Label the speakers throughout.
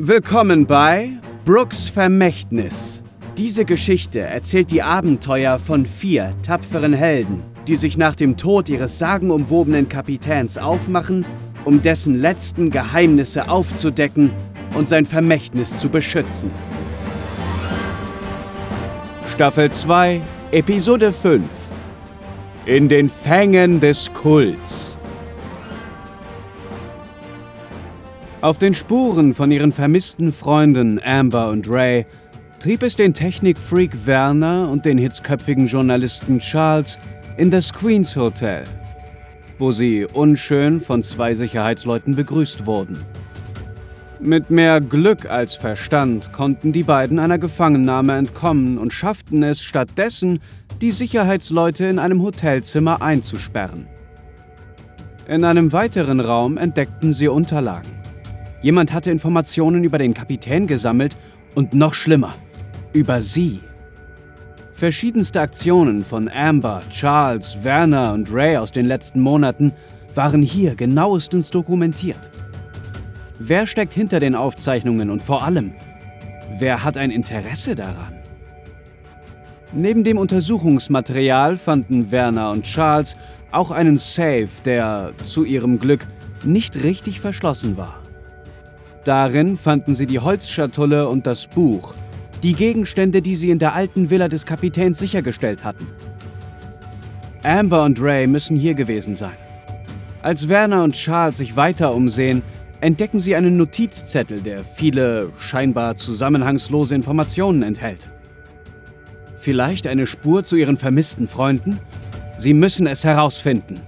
Speaker 1: Willkommen bei Brooks Vermächtnis. Diese Geschichte erzählt die Abenteuer von vier tapferen Helden, die sich nach dem Tod ihres sagenumwobenen Kapitäns aufmachen, um dessen letzten Geheimnisse aufzudecken und sein Vermächtnis zu beschützen. Staffel 2, Episode 5 In den Fängen des Kults. Auf den Spuren von ihren vermissten Freunden Amber und Ray trieb es den Technikfreak Werner und den hitzköpfigen Journalisten Charles in das Queens Hotel, wo sie unschön von zwei Sicherheitsleuten begrüßt wurden. Mit mehr Glück als Verstand konnten die beiden einer Gefangennahme entkommen und schafften es stattdessen, die Sicherheitsleute in einem Hotelzimmer einzusperren. In einem weiteren Raum entdeckten sie Unterlagen. Jemand hatte Informationen über den Kapitän gesammelt und noch schlimmer, über sie. Verschiedenste Aktionen von Amber, Charles, Werner und Ray aus den letzten Monaten waren hier genauestens dokumentiert. Wer steckt hinter den Aufzeichnungen und vor allem, wer hat ein Interesse daran? Neben dem Untersuchungsmaterial fanden Werner und Charles auch einen Safe, der zu ihrem Glück nicht richtig verschlossen war. Darin fanden sie die Holzschatulle und das Buch, die Gegenstände, die sie in der alten Villa des Kapitäns sichergestellt hatten. Amber und Ray müssen hier gewesen sein. Als Werner und Charles sich weiter umsehen, entdecken sie einen Notizzettel, der viele scheinbar zusammenhangslose Informationen enthält. Vielleicht eine Spur zu ihren vermissten Freunden? Sie müssen es herausfinden.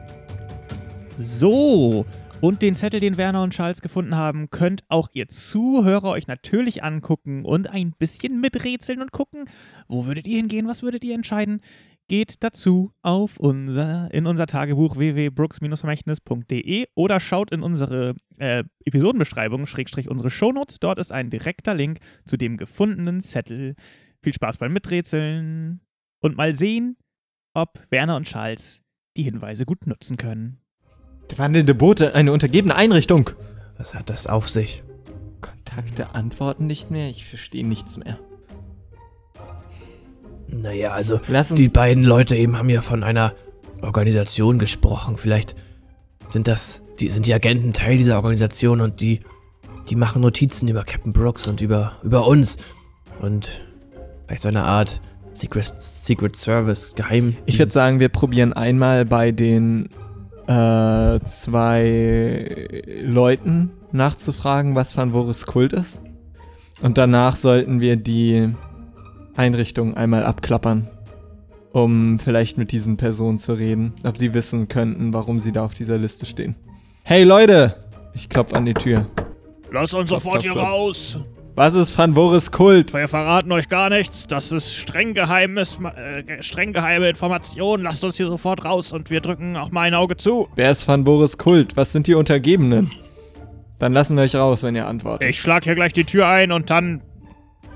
Speaker 2: So, und den Zettel, den Werner und Charles gefunden haben, könnt auch ihr Zuhörer euch natürlich angucken und ein bisschen miträtseln und gucken, wo würdet ihr hingehen, was würdet ihr entscheiden. Geht dazu auf unser, in unser Tagebuch www.brooks-vermächtnis.de oder schaut in unsere äh, Episodenbeschreibung, Schrägstrich unsere Shownotes. Dort ist ein direkter Link zu dem gefundenen Zettel. Viel Spaß beim Miträtseln und mal sehen, ob Werner und Charles die Hinweise gut nutzen können.
Speaker 3: Der wandelnde Bote, eine untergebene Einrichtung.
Speaker 4: Was hat das auf sich?
Speaker 3: Kontakte antworten nicht mehr, ich verstehe nichts mehr.
Speaker 4: Naja, also
Speaker 3: Lass uns
Speaker 4: die beiden Leute eben haben ja von einer Organisation gesprochen. Vielleicht sind das, die sind die Agenten Teil dieser Organisation und die, die machen Notizen über Captain Brooks und über, über uns. Und vielleicht so eine Art Secret, Secret Service, Geheim.
Speaker 3: Ich würde sagen, wir probieren einmal bei den äh, zwei Leuten nachzufragen, was Van Voris Kult ist. Und danach sollten wir die Einrichtung einmal abklappern, um vielleicht mit diesen Personen zu reden, ob sie wissen könnten, warum sie da auf dieser Liste stehen. Hey Leute! Ich klopfe an die Tür.
Speaker 2: Lass uns
Speaker 3: Klopf,
Speaker 2: sofort
Speaker 3: klopf,
Speaker 2: hier
Speaker 3: klopf.
Speaker 2: raus.
Speaker 3: Was ist Van Voris Kult?
Speaker 2: Wir verraten euch gar nichts. Das ist streng geheimes, äh, streng geheime Information. Lasst uns hier sofort raus und wir drücken auch mal ein Auge zu.
Speaker 3: Wer ist Van Voris Kult? Was sind die Untergebenen? Dann lassen wir euch raus, wenn ihr antwortet.
Speaker 2: Ich schlag hier gleich die Tür ein und dann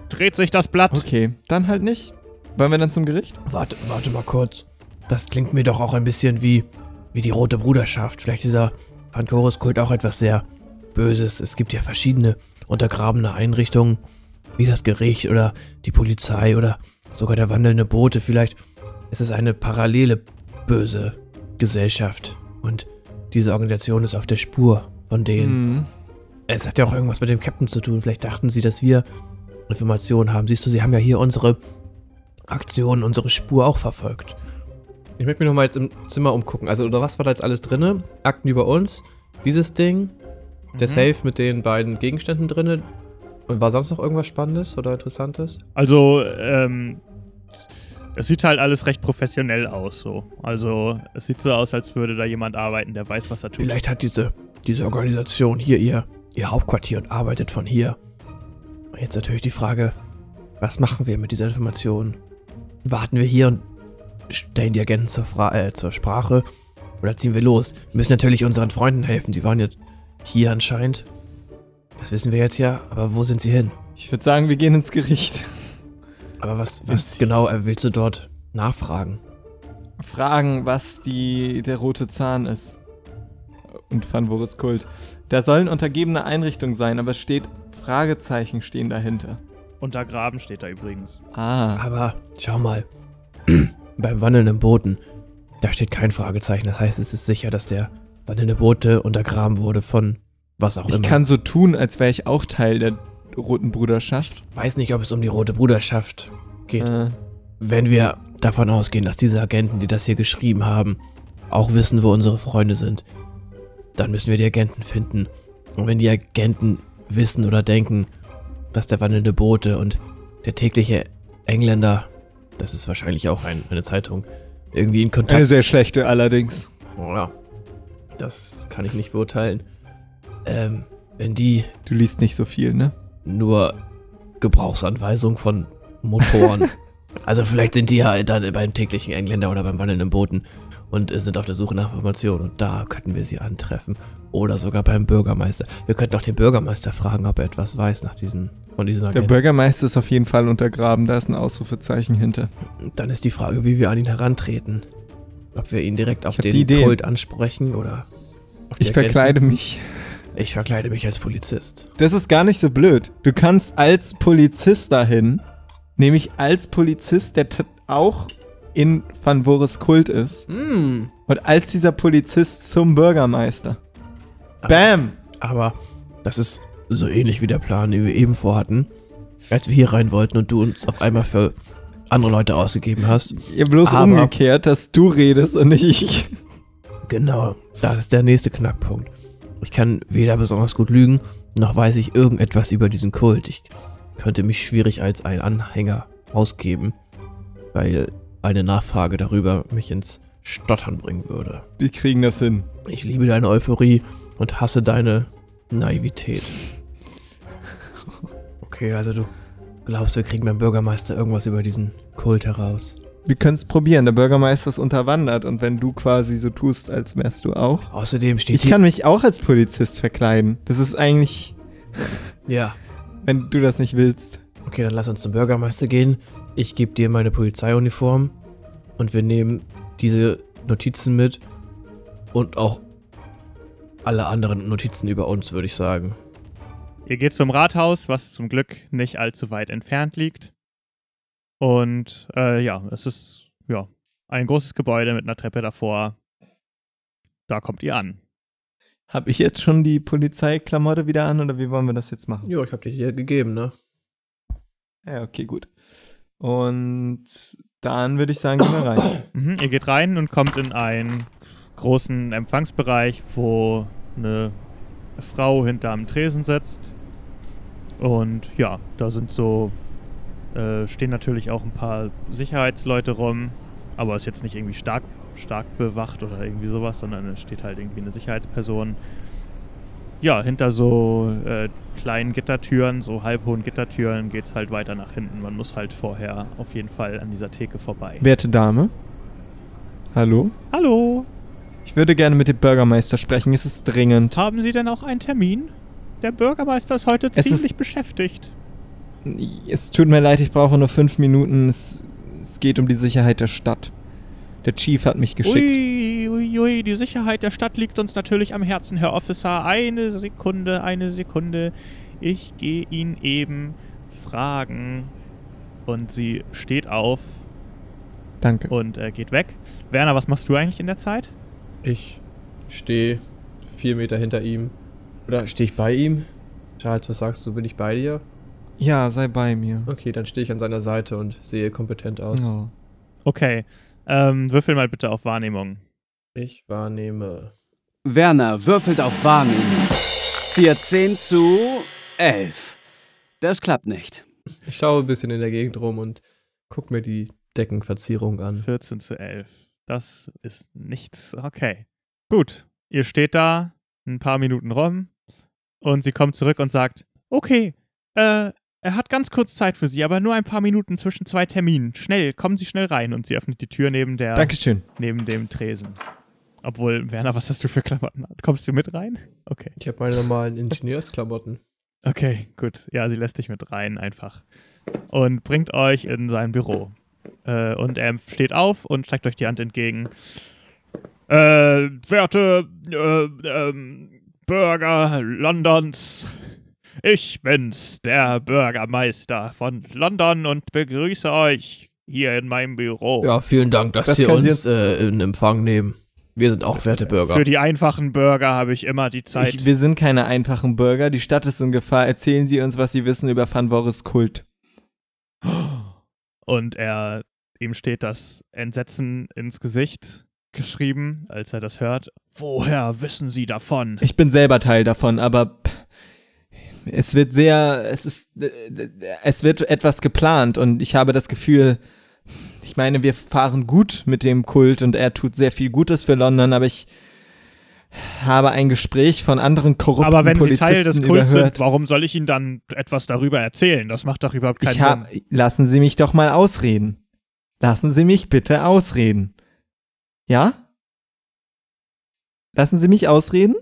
Speaker 2: dreht sich das Blatt.
Speaker 3: Okay, dann halt nicht. Wollen wir dann zum Gericht?
Speaker 4: Warte, warte mal kurz. Das klingt mir doch auch ein bisschen wie, wie die Rote Bruderschaft. Vielleicht dieser Pankoris-Kult auch etwas sehr Böses. Es gibt ja verschiedene untergrabene Einrichtungen, wie das Gericht oder die Polizei oder sogar der wandelnde Bote. Vielleicht ist es eine parallele böse Gesellschaft. Und diese Organisation ist auf der Spur von denen.
Speaker 3: Mhm.
Speaker 4: Es hat ja auch irgendwas mit dem Captain zu tun. Vielleicht dachten sie, dass wir Informationen haben. Siehst du, sie haben ja hier unsere Aktion, unsere Spur auch verfolgt. Ich möchte mich nochmal jetzt im Zimmer umgucken. Also, oder was war da jetzt alles drinne? Akten über uns, dieses Ding, der
Speaker 3: Mhm.
Speaker 4: Safe mit den beiden Gegenständen drinne. Und war sonst noch irgendwas Spannendes oder Interessantes?
Speaker 2: Also, ähm, es sieht halt alles recht professionell aus, so. Also, es sieht so aus, als würde da jemand arbeiten, der weiß, was er tut.
Speaker 4: Vielleicht hat diese, diese Organisation hier ihr, ihr Hauptquartier und arbeitet von hier. Und jetzt natürlich die Frage, was machen wir mit dieser Information? Warten wir hier und stellen die Agenten zur, Fra äh, zur Sprache? Oder ziehen wir los? Wir müssen natürlich unseren Freunden helfen. Die waren jetzt hier anscheinend. Das wissen wir jetzt ja, aber wo sind sie hin?
Speaker 3: Ich würde sagen, wir gehen ins Gericht.
Speaker 4: Aber was, was genau äh, willst du dort nachfragen?
Speaker 3: Fragen, was die, der rote Zahn ist. und Fanvoris Kult. Da sollen untergebene Einrichtungen sein, aber es steht Fragezeichen stehen dahinter.
Speaker 2: Untergraben steht da übrigens.
Speaker 3: Ah.
Speaker 4: Aber schau mal. Beim wandelnden Boten, da steht kein Fragezeichen. Das heißt, es ist sicher, dass der wandelnde Bote untergraben wurde von was auch
Speaker 3: Ich
Speaker 4: immer.
Speaker 3: kann so tun, als wäre ich auch Teil der Roten Bruderschaft.
Speaker 4: weiß nicht, ob es um die Rote Bruderschaft geht.
Speaker 3: Äh,
Speaker 4: Wenn wir davon ausgehen, dass diese Agenten, die das hier geschrieben haben, auch wissen, wo unsere Freunde sind, dann müssen wir die Agenten finden. Und wenn die Agenten wissen oder denken, dass der wandelnde Bote und der tägliche Engländer, das ist wahrscheinlich auch ein, eine Zeitung, irgendwie in Kontakt
Speaker 3: eine sehr schlechte allerdings.
Speaker 4: Oh ja, das kann ich nicht beurteilen. Ähm, wenn die
Speaker 3: Du liest nicht so viel, ne?
Speaker 4: nur Gebrauchsanweisungen von Motoren. also vielleicht sind die ja dann beim täglichen Engländer oder beim wandelnden Boten und äh, sind auf der Suche nach Informationen und da könnten wir sie antreffen. Oder sogar beim Bürgermeister. Wir könnten auch den Bürgermeister fragen, ob er etwas weiß nach diesen, von diesen
Speaker 3: Der
Speaker 4: Agenten.
Speaker 3: Bürgermeister ist auf jeden Fall untergraben, da ist ein Ausrufezeichen hinter.
Speaker 4: Dann ist die Frage, wie wir an ihn herantreten. Ob wir ihn direkt auf den. Kult ansprechen oder
Speaker 3: Ich
Speaker 4: Agenten.
Speaker 3: verkleide mich.
Speaker 4: Ich verkleide mich als Polizist.
Speaker 3: Das ist gar nicht so blöd. Du kannst als Polizist dahin, nämlich als Polizist, der auch in Van Voris Kult ist,
Speaker 4: Hm.
Speaker 3: und als dieser Polizist zum Bürgermeister. Bam!
Speaker 4: Aber das ist so ähnlich wie der Plan, den wir eben vorhatten. Als wir hier rein wollten und du uns auf einmal für andere Leute ausgegeben hast.
Speaker 3: Ihr bloß
Speaker 4: Aber-
Speaker 3: umgekehrt, dass du redest und nicht ich.
Speaker 4: Genau, das ist der nächste Knackpunkt. Ich kann weder besonders gut lügen, noch weiß ich irgendetwas über diesen Kult. Ich könnte mich schwierig als ein Anhänger ausgeben, weil eine Nachfrage darüber mich ins Stottern bringen würde.
Speaker 3: Wir kriegen das hin.
Speaker 4: Ich liebe deine Euphorie und hasse deine Naivität. Okay, also du glaubst, wir kriegen beim Bürgermeister irgendwas über diesen Kult heraus.
Speaker 3: Wir können es probieren. Der Bürgermeister ist unterwandert und wenn du quasi so tust, als wärst du auch.
Speaker 4: Außerdem steht
Speaker 3: Ich kann mich auch als Polizist verkleiden. Das ist eigentlich.
Speaker 4: Ja.
Speaker 3: wenn du das nicht willst.
Speaker 4: Okay, dann lass uns zum Bürgermeister gehen. Ich gebe dir meine Polizeiuniform und wir nehmen diese Notizen mit und auch alle anderen Notizen über uns, würde ich sagen.
Speaker 2: Ihr geht zum Rathaus, was zum Glück nicht allzu weit entfernt liegt. Und äh, ja, es ist ja ein großes Gebäude mit einer Treppe davor. Da kommt ihr an.
Speaker 3: Habe ich jetzt schon die Polizeiklamotte wieder an oder wie wollen wir das jetzt machen?
Speaker 4: Ja, ich habe dir die ja gegeben, ne?
Speaker 3: Ja, okay, gut. Und dann würde ich sagen, gehen wir rein.
Speaker 2: Mhm, ihr geht rein und kommt in einen großen Empfangsbereich, wo eine Frau hinterm Tresen sitzt. Und ja, da sind so, äh, stehen natürlich auch ein paar Sicherheitsleute rum, aber ist jetzt nicht irgendwie stark, stark bewacht oder irgendwie sowas, sondern es steht halt irgendwie eine Sicherheitsperson. Ja, hinter so äh, kleinen Gittertüren, so halbhohen Gittertüren, geht es halt weiter nach hinten. Man muss halt vorher auf jeden Fall an dieser Theke vorbei.
Speaker 3: Werte Dame. Hallo?
Speaker 2: Hallo,
Speaker 3: Ich würde gerne mit dem Bürgermeister sprechen. Es ist dringend.
Speaker 2: haben Sie denn auch einen Termin? Der Bürgermeister ist heute
Speaker 3: Es ist-
Speaker 2: ziemlich beschäftigt.
Speaker 3: Es tut mir leid, ich brauche nur fünf Minuten. Es, es geht um die Sicherheit der Stadt. Der Chief hat mich geschickt.
Speaker 2: Ui, ui, ui, die Sicherheit der Stadt liegt uns natürlich am Herzen, Herr Officer. Eine Sekunde, eine Sekunde. Ich gehe ihn eben fragen. Und sie steht auf
Speaker 3: Danke.
Speaker 2: und äh, geht weg. Werner, was machst du eigentlich in der Zeit?
Speaker 4: Ich stehe vier Meter hinter ihm. Oder stehe ich bei ihm? Charles, was sagst du? Bin ich bei dir?
Speaker 3: Ja, sei bei mir.
Speaker 4: Okay, dann stehe ich an seiner Seite und sehe kompetent aus.
Speaker 3: Oh.
Speaker 2: Okay. Ähm, würfel mal bitte auf Wahrnehmung.
Speaker 4: Ich wahrnehme.
Speaker 1: Werner würfelt auf Wahrnehmung. 14 zu 11. Das klappt nicht.
Speaker 4: Ich schaue ein bisschen in der Gegend rum und guck mir die Deckenverzierung an.
Speaker 2: 14 zu 11. Das ist nichts. Okay. Gut. Ihr steht da ein paar Minuten rum und sie kommt zurück und sagt, okay, äh, er hat ganz kurz Zeit für Sie, aber nur ein paar Minuten zwischen zwei Terminen. Schnell, kommen Sie schnell rein. Und sie öffnet die Tür neben der,
Speaker 3: Dankeschön.
Speaker 2: neben dem Tresen. Obwohl, Werner, was hast du für Klamotten? Kommst du mit rein? Okay.
Speaker 4: Ich habe meine normalen Ingenieursklamotten.
Speaker 2: Okay, gut. Ja, sie lässt dich mit rein einfach. Und bringt euch in sein Büro. Äh, und er steht auf und streckt euch die Hand entgegen. Äh, werte äh, ähm, Bürger Londons, ich bin's, der Bürgermeister von London und begrüße euch hier in meinem Büro.
Speaker 4: Ja, vielen Dank, dass
Speaker 3: Das
Speaker 4: Sie
Speaker 3: sie
Speaker 4: uns
Speaker 3: jetzt-
Speaker 4: äh, in Empfang nehmen. Wir sind auch werte Bürger.
Speaker 2: Für die einfachen Bürger habe ich immer die Zeit.
Speaker 3: Ich, wir sind keine einfachen Bürger. Die Stadt ist in Gefahr. Erzählen Sie uns, was Sie wissen über Van Voris Kult.
Speaker 2: Und er, ihm steht das Entsetzen ins Gesicht geschrieben, als er das hört. Woher wissen Sie davon?
Speaker 3: Ich bin selber Teil davon, aber es wird sehr, es ist, es wird etwas geplant und ich habe das Gefühl, ich meine, wir fahren gut mit dem Kult und er tut sehr viel Gutes für London, aber ich habe ein Gespräch von anderen korrupten
Speaker 2: Aber wenn Sie
Speaker 3: Polizisten
Speaker 2: Teil des Kults sind, warum soll ich Ihnen dann etwas darüber erzählen? Das macht doch überhaupt keinen
Speaker 3: hab,
Speaker 2: Sinn.
Speaker 3: lassen Sie mich doch mal ausreden. Lassen Sie mich bitte ausreden. Ja? Lassen Sie mich ausreden?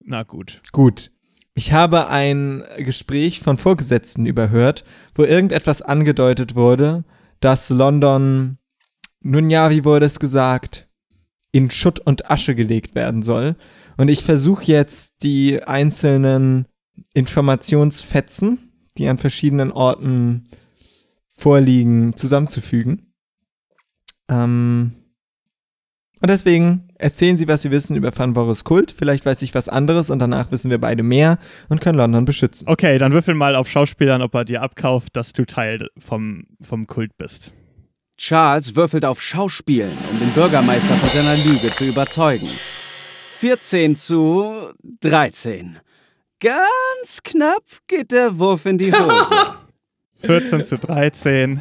Speaker 2: Na gut.
Speaker 3: Gut. Ich habe ein Gespräch von Vorgesetzten überhört, wo irgendetwas angedeutet wurde, dass London, nun ja, wie wurde es gesagt, in Schutt und Asche gelegt werden soll. Und ich versuche jetzt die einzelnen Informationsfetzen, die an verschiedenen Orten vorliegen, zusammenzufügen. Ähm und deswegen erzählen Sie, was Sie wissen über Van Voris Kult. Vielleicht weiß ich was anderes und danach wissen wir beide mehr und können London beschützen.
Speaker 2: Okay, dann würfel mal auf Schauspielern, ob er dir abkauft, dass du Teil vom, vom Kult bist.
Speaker 1: Charles würfelt auf Schauspielen, um den Bürgermeister von seiner Lüge zu überzeugen. 14 zu 13. Ganz knapp geht der Wurf in die Hose.
Speaker 2: 14 zu 13.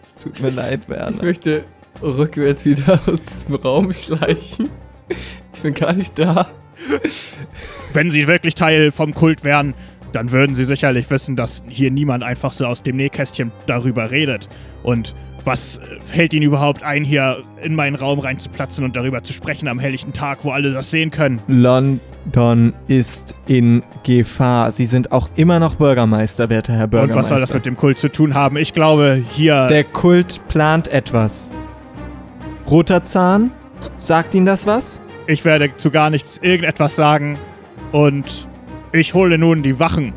Speaker 3: Es tut mir leid, Werner.
Speaker 4: Ich möchte rückwärts wieder aus diesem Raum schleichen. Ich bin gar nicht da.
Speaker 2: Wenn sie wirklich Teil vom Kult wären, dann würden sie sicherlich wissen, dass hier niemand einfach so aus dem Nähkästchen darüber redet. Und was äh, hält ihn überhaupt ein, hier in meinen Raum reinzuplatzen und darüber zu sprechen am helllichten Tag, wo alle das sehen können?
Speaker 3: London ist in Gefahr. Sie sind auch immer noch Bürgermeister, werter Herr
Speaker 2: Und
Speaker 3: Bürgermeister.
Speaker 2: was soll das mit dem Kult zu tun haben? Ich glaube, hier.
Speaker 3: Der Kult plant etwas. Roter Zahn? Sagt Ihnen das was?
Speaker 2: Ich werde zu gar nichts irgendetwas sagen. Und ich hole nun die Wachen.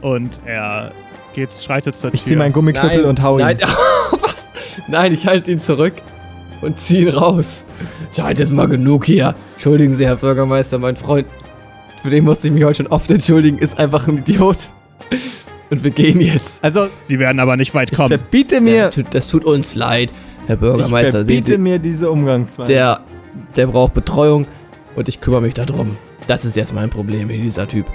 Speaker 2: Und er geht, schreitet zur
Speaker 3: Ich
Speaker 2: Tür.
Speaker 3: ziehe meinen Gummiknüppel und hau ihn.
Speaker 4: Nein, was? Nein, ich halte ihn zurück und ziehe ihn raus. Scheint jetzt mal genug hier. Entschuldigen Sie, Herr Bürgermeister, mein Freund. Für den musste ich mich heute schon oft entschuldigen, ist einfach ein Idiot. Und wir gehen jetzt.
Speaker 3: Also,
Speaker 2: Sie werden aber nicht weit
Speaker 3: ich
Speaker 2: kommen.
Speaker 3: verbiete mir,
Speaker 4: Das tut, das tut uns leid, Herr
Speaker 3: ich
Speaker 4: Bürgermeister. Sehen
Speaker 3: verbiete
Speaker 4: Sie,
Speaker 3: mir diese Umgangsweise.
Speaker 4: der, der braucht Betreuung und ich kümmere mich darum. Das ist jetzt mein Problem hier, dieser Typ.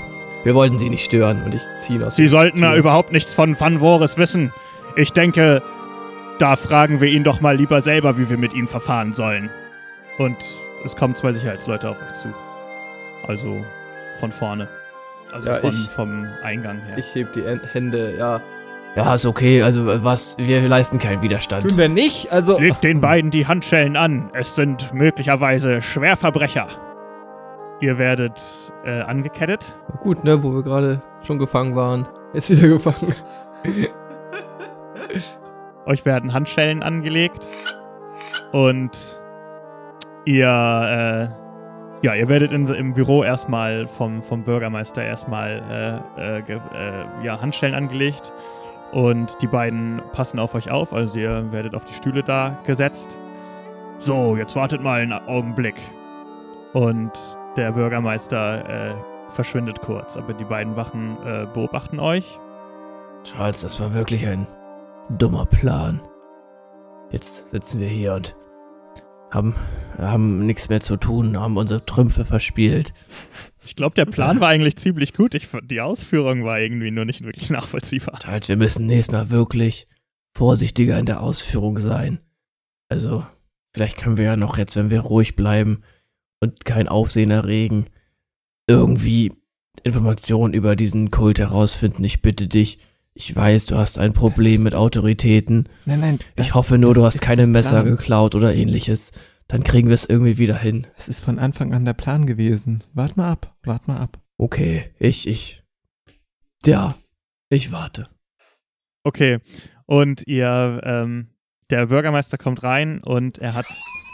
Speaker 4: Wir wollten Sie nicht stören und ich ziehe ihn aus
Speaker 2: Sie sollten
Speaker 4: Tür.
Speaker 2: ja überhaupt nichts von Van Voris wissen. Ich denke, da fragen wir ihn doch mal lieber selber, wie wir mit ihm verfahren sollen. Und es kommen zwei Sicherheitsleute auf euch zu. Also von vorne. Also
Speaker 4: Ja,
Speaker 2: von,
Speaker 4: ich-
Speaker 2: vom Eingang her.
Speaker 4: Ich heb die Hände, ja. Ja, ist okay. Also was, wir leisten keinen Widerstand.
Speaker 3: Tun wir nicht? Also,
Speaker 2: Legt den beiden die Handschellen an. Es sind möglicherweise Schwerverbrecher. Ihr werdet äh, angekettet.
Speaker 4: Gut, ne, wo wir gerade schon gefangen waren. Jetzt wieder gefangen.
Speaker 2: Euch werden Handschellen angelegt und ihr, äh, ja, ihr werdet in, im Büro erstmal vom, vom Bürgermeister erstmal äh, äh, äh, ja, Handschellen angelegt und die beiden passen auf euch auf, also ihr werdet auf die Stühle da gesetzt. So, jetzt wartet mal einen Augenblick. Und der Bürgermeister äh, verschwindet kurz, aber die beiden Wachen äh, beobachten euch.
Speaker 4: Charles, das war wirklich ein dummer Plan. Jetzt sitzen wir hier und haben, haben nichts mehr zu tun, haben unsere Trümpfe verspielt.
Speaker 2: Ich glaube, der Plan war eigentlich ziemlich gut. Ich, die Ausführung war irgendwie nur nicht wirklich nachvollziehbar.
Speaker 4: Charles, wir müssen nächstes Mal wirklich vorsichtiger in der Ausführung sein. Also, vielleicht können wir ja noch jetzt, wenn wir ruhig bleiben und kein Aufsehen erregen, irgendwie Informationen über diesen Kult herausfinden. Ich bitte dich. Ich weiß, du hast ein Problem
Speaker 3: ist-
Speaker 4: mit Autoritäten.
Speaker 3: nein, nein.
Speaker 4: Ich
Speaker 3: das-
Speaker 4: hoffe nur, du hast keine Messer
Speaker 3: Plan.
Speaker 4: geklaut oder ähnliches. Dann kriegen wir es irgendwie wieder hin.
Speaker 3: Es ist von Anfang an der Plan gewesen. Wart mal ab, wart mal ab.
Speaker 4: Okay, ich, ich. Ja, ich warte.
Speaker 2: Okay. Und ihr, ähm, der Bürgermeister kommt rein und er hat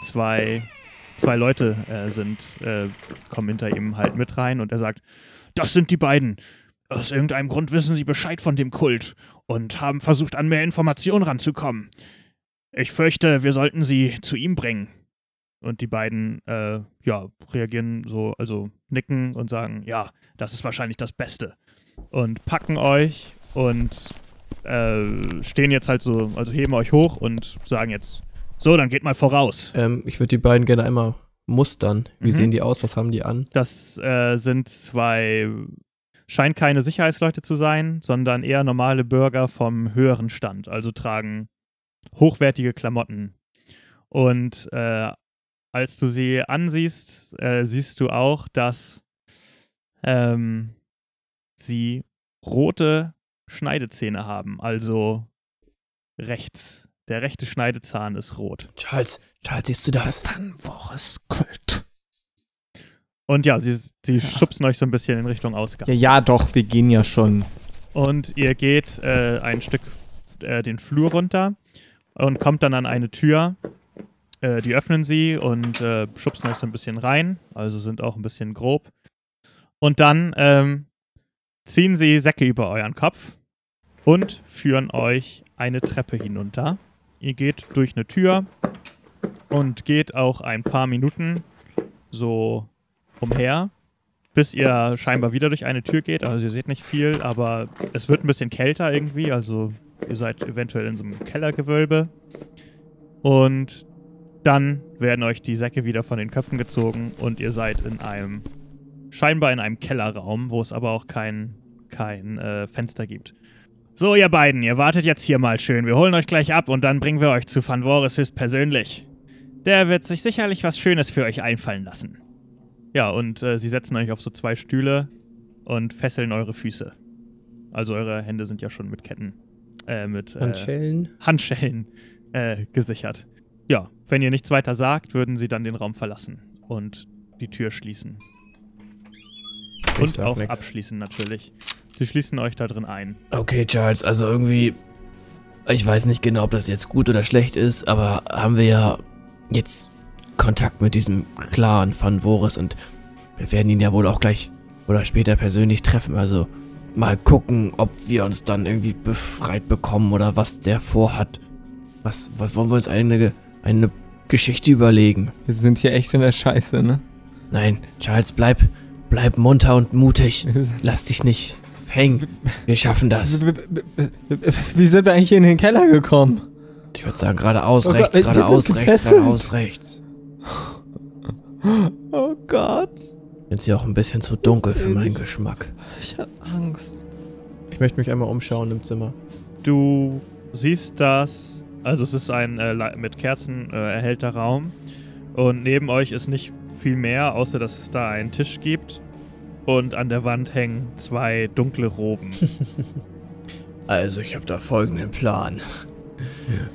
Speaker 2: zwei, zwei Leute äh, sind, äh, kommen hinter ihm halt mit rein und er sagt, das sind die beiden. Aus irgendeinem Grund wissen sie Bescheid von dem Kult und haben versucht, an mehr Informationen ranzukommen. Ich fürchte, wir sollten sie zu ihm bringen. Und die beiden, äh, ja, reagieren so, also nicken und sagen, ja, das ist wahrscheinlich das Beste. Und packen euch und äh, stehen jetzt halt so, also heben euch hoch und sagen jetzt, so, dann geht mal voraus.
Speaker 4: Ähm, ich würde die beiden gerne einmal mustern. Wie
Speaker 2: Mhm.
Speaker 4: sehen die aus? Was haben die an?
Speaker 2: Das äh, sind zwei, scheint keine Sicherheitsleute zu sein, sondern eher normale Bürger vom höheren Stand, also tragen hochwertige Klamotten. Und äh, als du sie ansiehst, äh, siehst du auch, dass ähm, sie rote Schneidezähne haben, also rechts. Der rechte Schneidezahn ist rot.
Speaker 4: Charles, Charles, siehst du das?
Speaker 1: Kult.
Speaker 2: Und ja, sie, sie schubsen euch so ein bisschen in Richtung Ausgang.
Speaker 3: Ja, ja, doch, wir gehen ja schon.
Speaker 2: Und ihr geht äh, ein Stück äh, den Flur runter und kommt dann an eine Tür. Äh, die öffnen sie und äh, schubsen euch so ein bisschen rein, also sind auch ein bisschen grob. Und dann ähm, ziehen sie Säcke über euren Kopf und führen euch eine Treppe hinunter. Ihr geht durch eine Tür und geht auch ein paar Minuten so umher, bis ihr scheinbar wieder durch eine Tür geht. Also ihr seht nicht viel, aber es wird ein bisschen kälter irgendwie. Also ihr seid eventuell in so einem Kellergewölbe. Und dann werden euch die Säcke wieder von den Köpfen gezogen und ihr seid in einem, scheinbar in einem Kellerraum, wo es aber auch kein, kein äh, Fenster gibt. So, ihr beiden, ihr wartet jetzt hier mal schön. Wir holen euch gleich ab und dann bringen wir euch zu Van Voris höchstpersönlich. Der wird sich sicherlich was Schönes für euch einfallen lassen. Ja, und äh, sie setzen euch auf so zwei Stühle und fesseln eure Füße. Also eure Hände sind ja schon mit Ketten, äh, mit äh,
Speaker 4: Handschellen?
Speaker 2: Handschellen äh, gesichert. Ja, wenn ihr nichts weiter sagt, würden sie dann den Raum verlassen und die Tür schließen.
Speaker 4: Ich
Speaker 2: und auch
Speaker 4: nix.
Speaker 2: abschließen natürlich. Sie schließen euch da drin ein.
Speaker 4: Okay, Charles, also irgendwie. Ich weiß nicht genau, ob das jetzt gut oder schlecht ist, aber haben wir ja jetzt Kontakt mit diesem Clan Van Voris und wir werden ihn ja wohl auch gleich oder später persönlich treffen. Also mal gucken, ob wir uns dann irgendwie befreit bekommen oder was der vorhat. Was, was wollen wir uns eine, eine Geschichte überlegen?
Speaker 3: Wir sind hier echt in der Scheiße, ne?
Speaker 4: Nein, Charles, bleib, bleib munter und mutig. Lass dich nicht hängen. Wir schaffen das.
Speaker 3: Wie sind wir eigentlich in den Keller gekommen?
Speaker 4: Ich würde sagen, geradeaus,
Speaker 3: Oh
Speaker 4: rechts,
Speaker 3: sind
Speaker 4: geradeaus, rechts, geradeaus, rechts.
Speaker 3: Oh Gott,
Speaker 4: Jetzt hier auch ein bisschen zu dunkel für meinen Geschmack.
Speaker 3: ich hab Angst.
Speaker 4: Ich möchte mich einmal umschauen im Zimmer.
Speaker 2: Du siehst das, also es ist ein äh, mit Kerzen äh, erhellter Raum und neben euch ist nicht viel mehr, außer dass es da einen Tisch gibt und an der Wand hängen zwei dunkle Roben.
Speaker 4: Also, ich habe da folgenden Plan.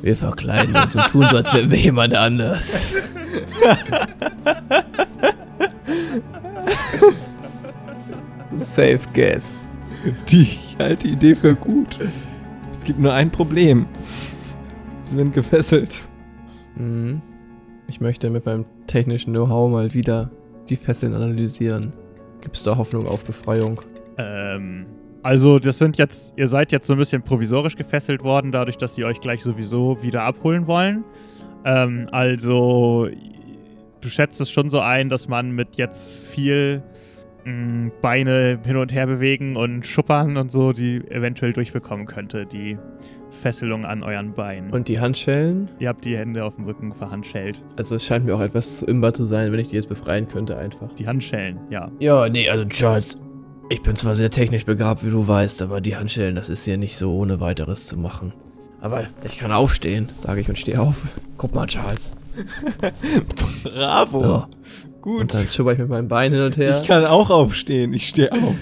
Speaker 4: Wir verkleiden uns und tun so, als wären wir jemand anders. Safe guess.
Speaker 3: Die, ich halte die Idee für gut. Es gibt nur ein Problem. Sie sind gefesselt.
Speaker 4: Mhm. Ich möchte mit meinem technischen Know-how mal wieder die Fesseln analysieren. Gibt es da Hoffnung auf Befreiung?
Speaker 2: ähm, also das sind jetzt, ihr seid jetzt so ein bisschen provisorisch gefesselt worden, dadurch, dass sie euch gleich sowieso wieder abholen wollen. Ähm, also du schätzt es schon so ein, dass man mit jetzt viel mh, Beine hin und her bewegen und schuppern und so, die eventuell durchbekommen könnte, die Fesselung an euren Beinen.
Speaker 4: Und die Handschellen?
Speaker 2: ihr habt die Hände auf dem Rücken verhandschellt.
Speaker 4: Also es scheint mir auch etwas zu imbar zu sein, wenn ich die jetzt befreien könnte einfach.
Speaker 2: Die Handschellen, ja.
Speaker 4: Ja, nee, also Charles, ich bin zwar sehr technisch begabt, wie du weißt, aber die Handschellen, das ist ja nicht so ohne weiteres zu machen. Aber ich kann aufstehen, sage ich und stehe auf. Guck mal, Charles.
Speaker 3: Bravo.
Speaker 4: So.
Speaker 3: Gut.
Speaker 4: Und dann schubber ich mit meinen Beinen hin und her.
Speaker 3: Ich kann auch aufstehen. Ich stehe auf.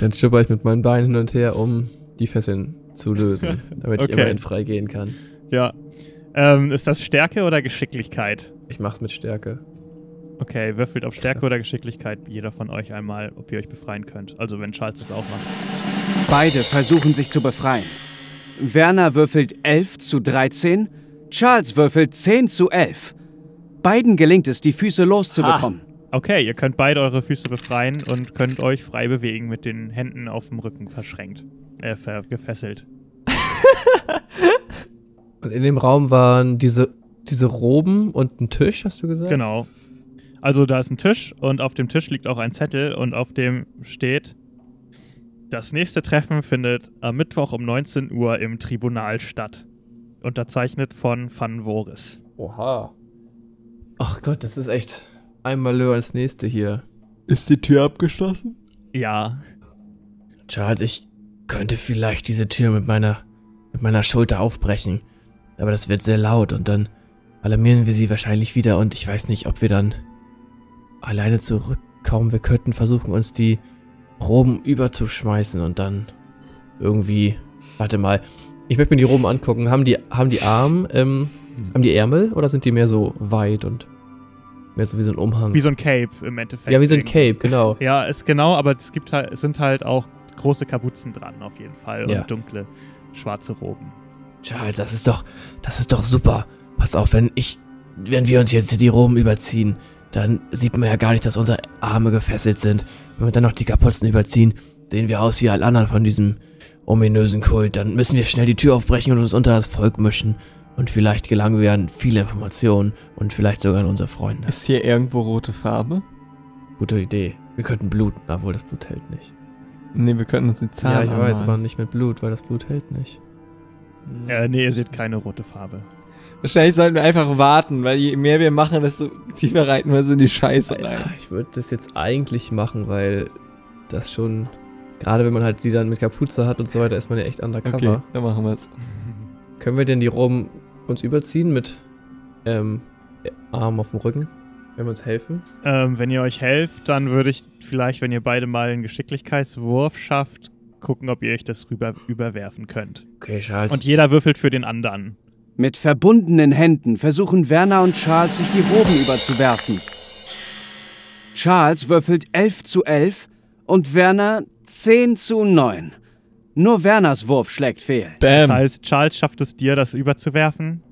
Speaker 4: Dann schubber ich mit meinen Beinen hin und her, um die Fesseln zu lösen, damit
Speaker 2: Okay.
Speaker 4: ich immerhin frei gehen kann.
Speaker 2: Ja. Ähm, ist das Stärke oder Geschicklichkeit?
Speaker 4: Ich mach's mit Stärke.
Speaker 2: Okay, würfelt auf Stärke oder Geschicklichkeit jeder von euch einmal, ob ihr euch befreien könnt. Also wenn Charles das auch macht.
Speaker 1: Beide versuchen sich zu befreien. Werner würfelt 11 zu 13, Charles würfelt 10 zu 11. Beiden gelingt es, die Füße loszubekommen.
Speaker 2: Okay, ihr könnt beide eure Füße befreien und könnt euch frei bewegen mit den Händen auf dem Rücken verschränkt. Äh, ver gefesselt.
Speaker 4: Und in dem Raum waren diese, diese Roben und ein Tisch, hast du gesagt?
Speaker 2: Genau. Also da ist ein Tisch und auf dem Tisch liegt auch ein Zettel und auf dem steht, das nächste Treffen findet am Mittwoch um 19 Uhr im Tribunal statt. Unterzeichnet von Van Voris.
Speaker 4: Oha. Ach Gott, das ist echt einmal Malheur als nächste hier.
Speaker 3: Ist die Tür abgeschlossen?
Speaker 2: Ja.
Speaker 4: Charles, ich könnte vielleicht diese Tür mit meiner, mit meiner Schulter aufbrechen. Aber das wird sehr laut und dann alarmieren wir sie wahrscheinlich wieder und ich weiß nicht, ob wir dann alleine zurückkommen. Wir könnten versuchen, uns die Roben überzuschmeißen und dann irgendwie. Warte mal. Ich möchte mir die Roben angucken. Haben die, haben die Arme, ähm, haben die Ärmel oder sind die mehr so weit und mehr so wie so ein Umhang?
Speaker 2: Wie so ein Cape im Endeffekt.
Speaker 4: ja, wie so ein Cape, genau.
Speaker 2: Ja, ist genau, aber es gibt halt, es sind halt auch große Kapuzen dran auf jeden Fall
Speaker 4: Ja.
Speaker 2: und dunkle schwarze Roben.
Speaker 4: Charles, das ist doch, das ist doch super. Pass auf, wenn ich, wenn wir uns jetzt die Roben überziehen, dann sieht man ja gar nicht, dass unsere Arme gefesselt sind. Wenn wir dann noch die Kapuzen überziehen, sehen wir aus wie alle anderen von diesem ominösen Kult. Dann müssen wir schnell die Tür aufbrechen und uns unter das Volk mischen. Und vielleicht gelangen wir an viele Informationen und vielleicht sogar an unsere Freunde.
Speaker 3: Ist hier irgendwo rote Farbe?
Speaker 4: Gute Idee. Wir könnten bluten, obwohl das Blut hält nicht.
Speaker 3: Nee, wir könnten uns die
Speaker 4: ja,
Speaker 3: Zahlen
Speaker 4: ich weiß,
Speaker 3: anmalen.
Speaker 4: aber nicht mit Blut, weil das Blut hält nicht.
Speaker 2: Äh, nee, ihr seht keine rote Farbe.
Speaker 3: Wahrscheinlich sollten wir einfach warten, weil je mehr wir machen, desto tiefer reiten wir so in die Scheiße rein.
Speaker 4: Ja, ich würde das jetzt eigentlich machen, weil das schon, gerade wenn man halt die dann mit Kapuze hat und so weiter, ist man ja echt undercover.
Speaker 3: Okay, dann machen wir es.
Speaker 4: Können wir denn die Roben uns überziehen mit ähm, Arm auf dem Rücken? Wenn wir uns helfen?
Speaker 2: Ähm, wenn ihr euch helft, dann würde ich vielleicht, wenn ihr beide mal einen Geschicklichkeitswurf schafft, gucken, ob ihr euch das rüber überwerfen könnt.
Speaker 4: Okay, Charles.
Speaker 2: Und jeder würfelt für den anderen.
Speaker 1: Mit verbundenen Händen versuchen Werner und Charles, sich die Roben überzuwerfen. Charles würfelt 11 zu 11 und Werner 10 zu 9. Nur Werners Wurf schlägt fehl.
Speaker 2: Das
Speaker 3: Bam.
Speaker 2: heißt, Charles schafft es dir, das überzuwerfen.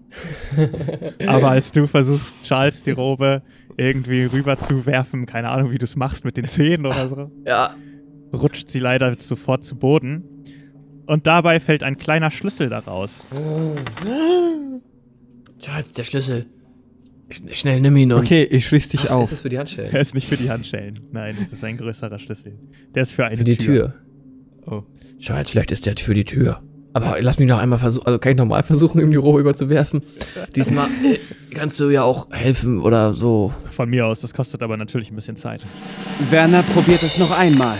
Speaker 2: Aber als du versuchst, Charles die Robe irgendwie rüberzuwerfen, keine Ahnung, wie du es machst mit den Zähnen oder so,
Speaker 4: ja.
Speaker 2: rutscht sie leider sofort zu Boden. Und dabei fällt ein kleiner Schlüssel daraus.
Speaker 4: Charles, der Schlüssel. Sch- Schnell, nimm ihn und.
Speaker 3: Okay, ich schließ dich
Speaker 4: Ach, Ist
Speaker 3: auf.
Speaker 4: das für die Handschellen?
Speaker 2: Der ist nicht für die Handschellen. Nein, das ist ein größerer Schlüssel. Der ist für eine
Speaker 4: Für die Tür.
Speaker 3: Oh.
Speaker 4: Charles, vielleicht ist der für die Tür. Aber lass mich noch einmal versuchen. Also kann ich nochmal versuchen, ihm die Robe überzuwerfen? Diesmal äh, kannst du ja auch helfen oder so.
Speaker 2: Von mir aus, das kostet aber natürlich ein bisschen Zeit.
Speaker 1: Werner probiert es noch einmal.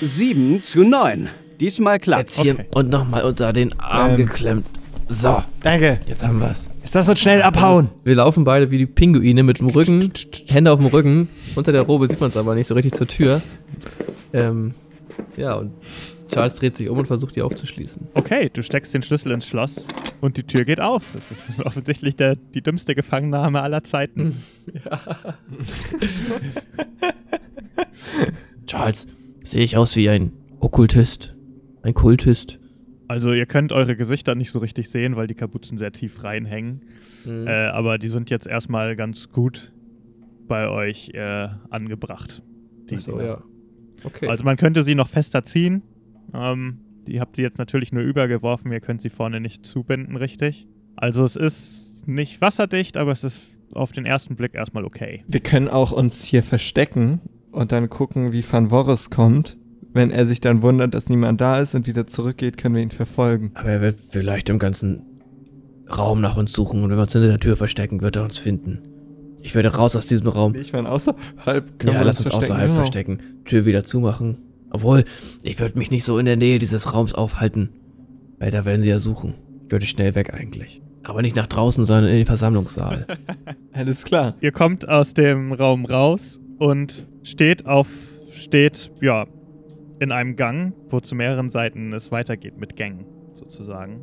Speaker 1: 7 zu 9. Diesmal klappt.
Speaker 4: Jetzt hier
Speaker 2: Okay.
Speaker 4: und nochmal unter den Arm
Speaker 3: Ähm.
Speaker 4: geklemmt. So,
Speaker 3: Danke.
Speaker 4: jetzt haben wir's.
Speaker 3: Jetzt lass uns schnell abhauen.
Speaker 4: Wir laufen beide wie die Pinguine mit dem Rücken, Hände auf dem Rücken. Unter der Robe sieht man es aber nicht so richtig zur Tür. Ähm, ja, und Charles dreht sich um und versucht, die aufzuschließen.
Speaker 2: Okay, du steckst den Schlüssel ins Schloss und die Tür geht auf. Das ist offensichtlich der, die dümmste Gefangennahme aller Zeiten.
Speaker 4: Charles, sehe ich aus wie ein Okkultist? Ein Kultist?
Speaker 2: Also ihr könnt eure Gesichter nicht so richtig sehen, weil die Kapuzen sehr tief reinhängen.
Speaker 4: Mhm.
Speaker 2: Äh, aber die sind jetzt erstmal ganz gut bei euch äh, angebracht. Die
Speaker 4: Ach so, ja. Okay.
Speaker 2: Also man könnte sie noch fester ziehen. Ähm, die habt ihr jetzt natürlich nur übergeworfen. Ihr könnt sie vorne nicht zubinden, richtig. Also es ist nicht wasserdicht, aber es ist auf den ersten Blick erstmal okay.
Speaker 3: Wir können auch uns hier verstecken und dann gucken, wie Van Voris kommt. Wenn er sich dann wundert, dass niemand da ist und wieder zurückgeht, können wir ihn verfolgen.
Speaker 4: aber er wird vielleicht im ganzen Raum nach uns suchen und wenn wir uns hinter der Tür verstecken, wird er uns finden. Ich werde raus aus diesem Raum.
Speaker 3: Ich meine, außerhalb können
Speaker 4: ja,
Speaker 3: wir
Speaker 4: lass uns
Speaker 3: verstecken.
Speaker 4: außerhalb
Speaker 3: Genau.
Speaker 4: verstecken. Tür wieder zumachen. Obwohl, ich würde mich nicht so in der Nähe dieses Raums aufhalten. Weil da werden sie ja suchen. Ich würde schnell weg eigentlich. Aber nicht nach draußen, sondern in den Versammlungssaal.
Speaker 3: Alles klar.
Speaker 2: Ihr kommt aus dem Raum raus und steht auf, steht, ja, in einem Gang, wo zu mehreren Seiten es weitergeht mit Gängen, sozusagen.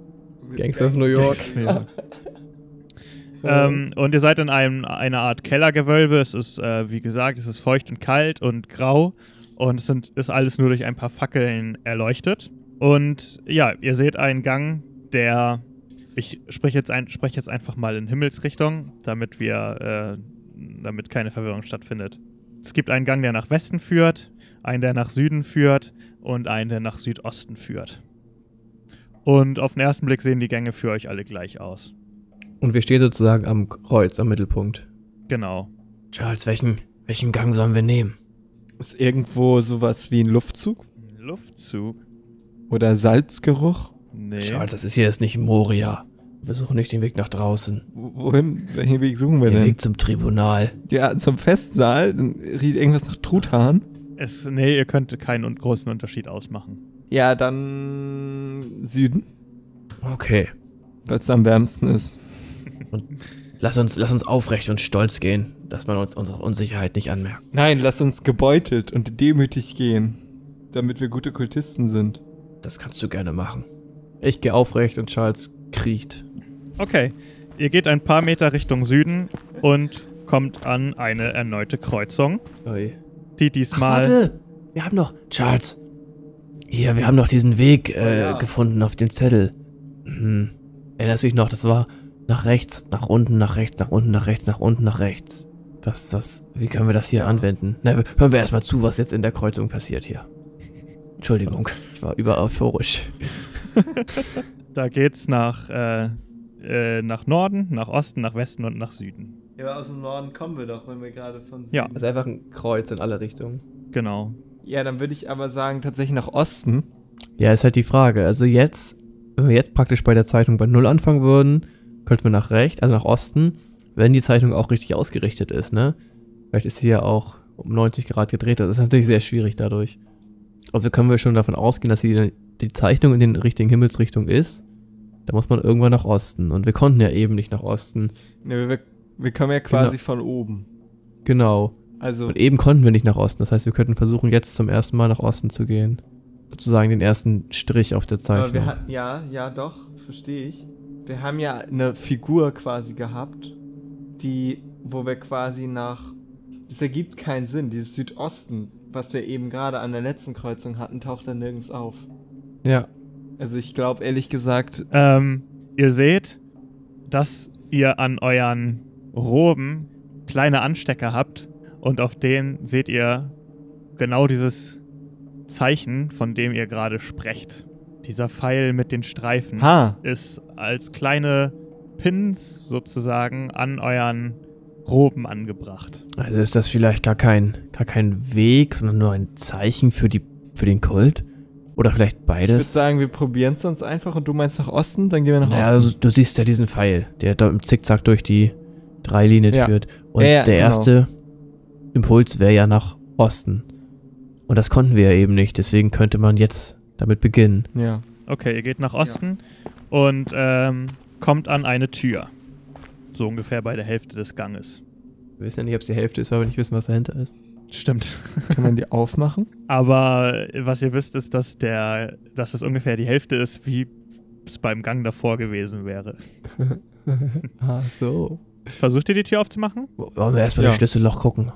Speaker 4: Gangster of New York.
Speaker 3: Ja.
Speaker 2: Ähm, und ihr seid in einem, einer Art Kellergewölbe. Es ist, äh, wie gesagt, es ist feucht und kalt und grau. Und es sind, ist alles nur durch ein paar Fackeln erleuchtet. Und ja, ihr seht einen Gang, der Ich spreche jetzt, ein, sprech jetzt einfach mal in Himmelsrichtung, damit wir, äh, damit keine Verwirrung stattfindet. Es gibt einen Gang, der nach Westen führt, einen, der nach Süden führt und einen, der nach Südosten führt. Und auf den ersten Blick sehen die Gänge für euch alle gleich aus.
Speaker 4: Und wir stehen sozusagen am Kreuz, am Mittelpunkt.
Speaker 2: Genau.
Speaker 4: Charles, welchen, welchen Gang sollen wir nehmen?
Speaker 3: Ist irgendwo sowas wie ein Luftzug?
Speaker 2: Luftzug?
Speaker 3: Oder Salzgeruch?
Speaker 2: Nee.
Speaker 4: Charles, das ist hier jetzt nicht Moria. Wir suchen nicht den Weg nach draußen.
Speaker 3: Wo- Wohin? Welchen Weg suchen wir
Speaker 4: Den
Speaker 3: denn?
Speaker 4: Weg zum Tribunal.
Speaker 3: Ja, zum Festsaal. Dann riecht irgendwas nach Truthahn.
Speaker 2: Es, nee, ihr könnt keinen un- großen Unterschied ausmachen.
Speaker 3: Ja, dann Süden,
Speaker 4: Okay.
Speaker 3: weil es am wärmsten ist.
Speaker 4: Lass uns, lass uns aufrecht und stolz gehen, dass man uns unsere Unsicherheit nicht anmerkt.
Speaker 3: Nein, lass uns gebeutelt und demütig gehen, damit wir gute Kultisten sind.
Speaker 4: Das kannst du gerne machen. Ich gehe aufrecht und Charles kriecht.
Speaker 2: Okay. Ihr geht ein paar Meter Richtung Süden und kommt an eine erneute Kreuzung,
Speaker 4: Ui.
Speaker 2: Die
Speaker 4: Ach,
Speaker 2: diesmal.
Speaker 4: warte! Wir haben noch. Charles! Hier, wir haben noch diesen Weg äh,
Speaker 3: ja.
Speaker 4: gefunden auf dem Zettel. Hm. Erinnerst du dich noch? Das war nach rechts, nach unten, nach rechts, nach unten, nach rechts, nach unten, nach rechts. Was, was, wie können wir das hier anwenden? Na, hören wir erstmal zu, was jetzt in der Kreuzung passiert hier. Entschuldigung, ich war über euphorisch.
Speaker 2: Da geht's nach, äh, äh, nach Norden, nach Osten, nach Westen und nach Süden.
Speaker 3: Ja, aber aus dem Norden kommen wir doch, wenn wir gerade von Süden.
Speaker 2: Ja.
Speaker 4: Das ist einfach ein Kreuz in alle Richtungen.
Speaker 2: Genau.
Speaker 3: Ja, dann würde ich aber sagen, tatsächlich nach Osten.
Speaker 4: Ja, ist halt die Frage. Also jetzt, wenn wir jetzt praktisch bei der Zeitung bei Null anfangen würden, könnten wir nach rechts, also nach Osten, wenn die Zeitung auch richtig ausgerichtet ist, ne? Vielleicht ist sie ja auch um 90 Grad gedreht. Das ist natürlich sehr schwierig dadurch. Also können wir schon davon ausgehen, dass die, die Zeichnung in den richtigen Himmelsrichtung ist. Da muss man irgendwann nach Osten. Und wir konnten ja eben nicht nach Osten.
Speaker 3: Ne, wir, wir kommen ja quasi von oben.
Speaker 4: Genau.
Speaker 3: Also,
Speaker 4: Und eben konnten wir nicht nach Osten. Das heißt, wir könnten versuchen, jetzt zum ersten Mal nach Osten zu gehen. Sozusagen den ersten Strich auf der
Speaker 3: aber
Speaker 4: Zeichnung.
Speaker 3: ja, ja, doch, verstehe ich. Wir haben ja eine Figur quasi gehabt, die, wo wir quasi nach. Das ergibt keinen Sinn. Dieses Südosten, was wir eben gerade an der letzten Kreuzung hatten, taucht da nirgends auf.
Speaker 4: ja.
Speaker 3: Also ich glaube ehrlich gesagt,
Speaker 2: Ähm, ihr seht, dass ihr an euren Roben kleine Anstecker habt und auf denen seht ihr genau dieses Zeichen, von dem ihr gerade sprecht. Dieser Pfeil mit den Streifen
Speaker 3: ha,
Speaker 2: ist als kleine Pins sozusagen an euren Roben angebracht.
Speaker 4: Also ist das vielleicht gar kein, gar kein Weg, sondern nur ein Zeichen für, die, für den Kult? Oder vielleicht
Speaker 3: ich würde
Speaker 4: beides?
Speaker 3: sagen, wir probieren es uns einfach und du meinst nach Osten, dann gehen wir nach
Speaker 4: Naja,
Speaker 3: Osten.
Speaker 4: also du siehst ja diesen Pfeil, der da im Zickzack durch die drei Linien
Speaker 3: Ja.
Speaker 4: führt. Und
Speaker 3: Ja, ja,
Speaker 4: der
Speaker 3: genau.
Speaker 4: erste Impuls wäre ja nach Osten. Und das konnten wir ja eben nicht, deswegen könnte man jetzt damit beginnen.
Speaker 3: ja.
Speaker 2: Okay, ihr geht nach Osten und ähm, kommt an eine Tür. So ungefähr bei der Hälfte des Ganges.
Speaker 4: Wir wissen ja nicht, ob es die Hälfte ist, weil wir nicht wissen, was dahinter ist.
Speaker 2: Stimmt.
Speaker 3: Kann man die aufmachen?
Speaker 2: Aber was ihr wisst, ist, dass der, dass es ungefähr die Hälfte ist, wie es beim Gang davor gewesen wäre.
Speaker 4: ah, so.
Speaker 2: Versucht ihr die Tür aufzumachen?
Speaker 4: Wollen wir erstmal
Speaker 3: Ja.
Speaker 4: das Schlüsselloch gucken?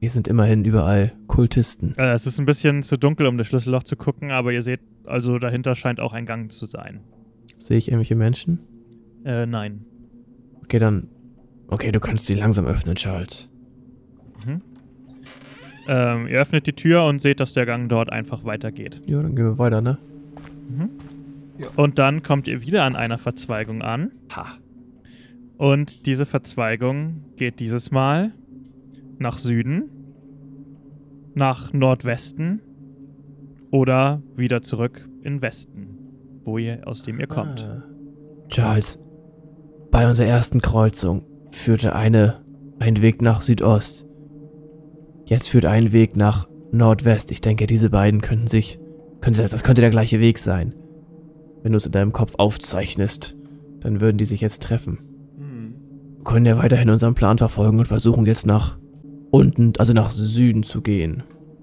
Speaker 4: Hier sind immerhin überall Kultisten.
Speaker 2: Äh, es ist ein bisschen zu dunkel, um das Schlüsselloch zu gucken, aber ihr seht, also dahinter scheint auch ein Gang zu sein.
Speaker 4: Sehe ich irgendwelche Menschen?
Speaker 2: Äh, nein.
Speaker 4: Okay, dann. Okay, du kannst sie langsam öffnen, Charles.
Speaker 2: Mhm. Ähm, ihr öffnet die Tür und seht, dass der Gang dort einfach weitergeht.
Speaker 4: Ja, dann gehen wir weiter, ne?
Speaker 2: Mhm.
Speaker 3: Ja.
Speaker 2: Und dann kommt ihr wieder an einer Verzweigung an.
Speaker 4: Ha.
Speaker 2: Und diese Verzweigung geht dieses Mal nach Süden, nach Nordwesten oder wieder zurück in Westen, wo ihr, aus dem ihr kommt.
Speaker 4: Ah. Charles, bei unserer ersten Kreuzung führte eine ein Weg nach Südost. Jetzt führt ein Weg nach Nordwest. Ich denke, diese beiden könnten sich. Könnte das, das könnte der gleiche Weg sein. Wenn du es in deinem Kopf aufzeichnest, dann würden die sich jetzt treffen. Wir können ja weiterhin unseren Plan verfolgen und versuchen jetzt nach unten, also nach Süden zu gehen.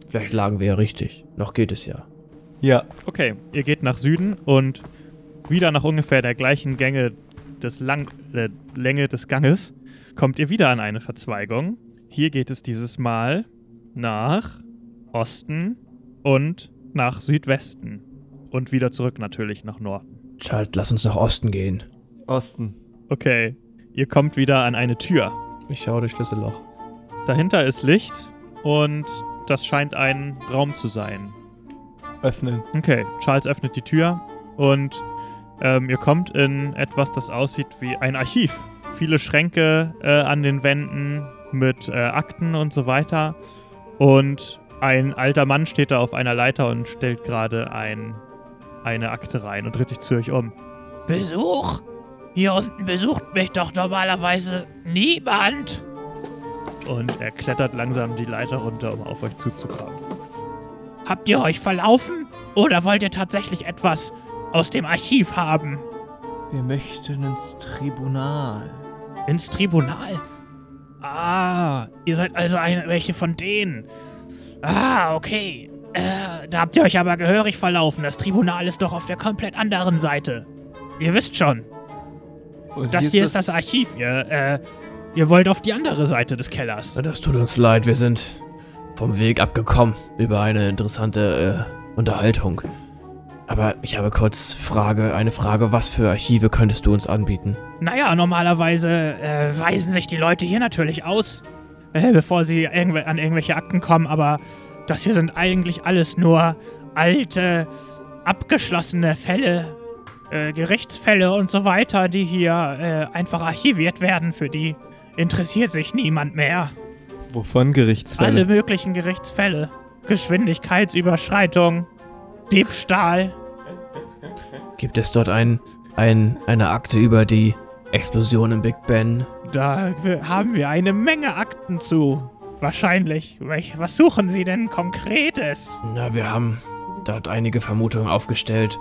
Speaker 4: Vielleicht lagen wir ja richtig. Noch geht es ja.
Speaker 3: Ja,
Speaker 2: Okay, ihr geht nach Süden und wieder nach ungefähr der gleichen Gänge des Lang äh, Länge des Ganges kommt ihr wieder an eine Verzweigung. Hier geht es dieses Mal nach Osten und nach Südwesten und wieder zurück natürlich nach Norden.
Speaker 4: Charles, lass uns nach Osten gehen.
Speaker 3: Osten.
Speaker 2: Okay. Ihr kommt wieder an eine Tür.
Speaker 4: Ich schaue durch Schlüsselloch.
Speaker 2: Dahinter ist Licht und das scheint ein Raum zu sein.
Speaker 3: Öffnen.
Speaker 2: Okay, Charles öffnet die Tür und ähm, ihr kommt in etwas, das aussieht wie ein Archiv. Viele Schränke äh, an den Wänden mit äh, Akten und so weiter. Und ein alter Mann steht da auf einer Leiter und stellt gerade ein, eine Akte rein und dreht sich zu euch um.
Speaker 5: Besuch? Hier unten besucht mich doch normalerweise niemand.
Speaker 2: Und er klettert langsam die Leiter runter, um auf euch zuzukommen.
Speaker 5: Habt ihr euch verlaufen? Oder wollt ihr tatsächlich etwas aus dem Archiv haben?
Speaker 3: Wir möchten ins Tribunal.
Speaker 5: Ins Tribunal? Ah, ihr seid also eine, welche von denen. Ah, okay. Äh, da habt ihr euch aber gehörig verlaufen. Das Tribunal ist doch auf der komplett anderen Seite. Ihr wisst schon,
Speaker 3: Und
Speaker 5: das hier ist das Archiv. Ihr, äh, ihr wollt auf die andere Seite des Kellers.
Speaker 4: Das tut uns leid, wir sind vom Weg abgekommen über eine interessante äh, Unterhaltung. Aber ich habe kurz Frage, eine Frage, was für Archive könntest du uns anbieten?
Speaker 5: Naja, normalerweise äh, weisen sich die Leute hier natürlich aus, äh, bevor sie irgendw an irgendwelche Akten kommen, aber das hier sind eigentlich alles nur alte, abgeschlossene Fälle, äh, Gerichtsfälle und so weiter, die hier äh, einfach archiviert werden. Für die interessiert sich niemand mehr.
Speaker 3: Wovon Gerichtsfälle?
Speaker 5: Alle möglichen Gerichtsfälle. Geschwindigkeitsüberschreitung, Diebstahl.
Speaker 4: Gibt es dort ein, ein, eine Akte über die Explosion im Big Ben?
Speaker 5: Da haben wir eine Menge Akten zu. Wahrscheinlich. Was suchen Sie denn Konkretes?
Speaker 4: Na, wir haben dort einige Vermutungen aufgestellt,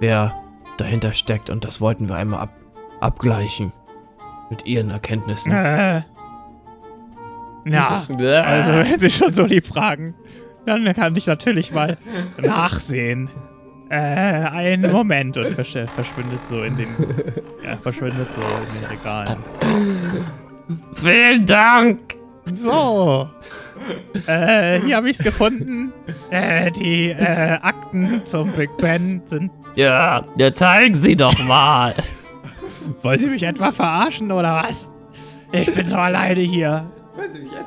Speaker 4: wer dahinter steckt und das wollten wir einmal ab, abgleichen mit ihren Erkenntnissen.
Speaker 5: Äh. Na, also wenn Sie schon so lieb fragen, dann kann ich natürlich mal nachsehen. Äh, einen Moment und versch verschwindet so in den. Ja, verschwindet so in den Regalen.
Speaker 4: Vielen Dank!
Speaker 5: So. äh, hier habe ich es gefunden. Äh, die äh, Akten zum Big Ben sind.
Speaker 4: Ja, ja, zeigen Sie doch mal.
Speaker 5: Wollen Sie mich etwa verarschen oder was? Ich bin so alleine hier.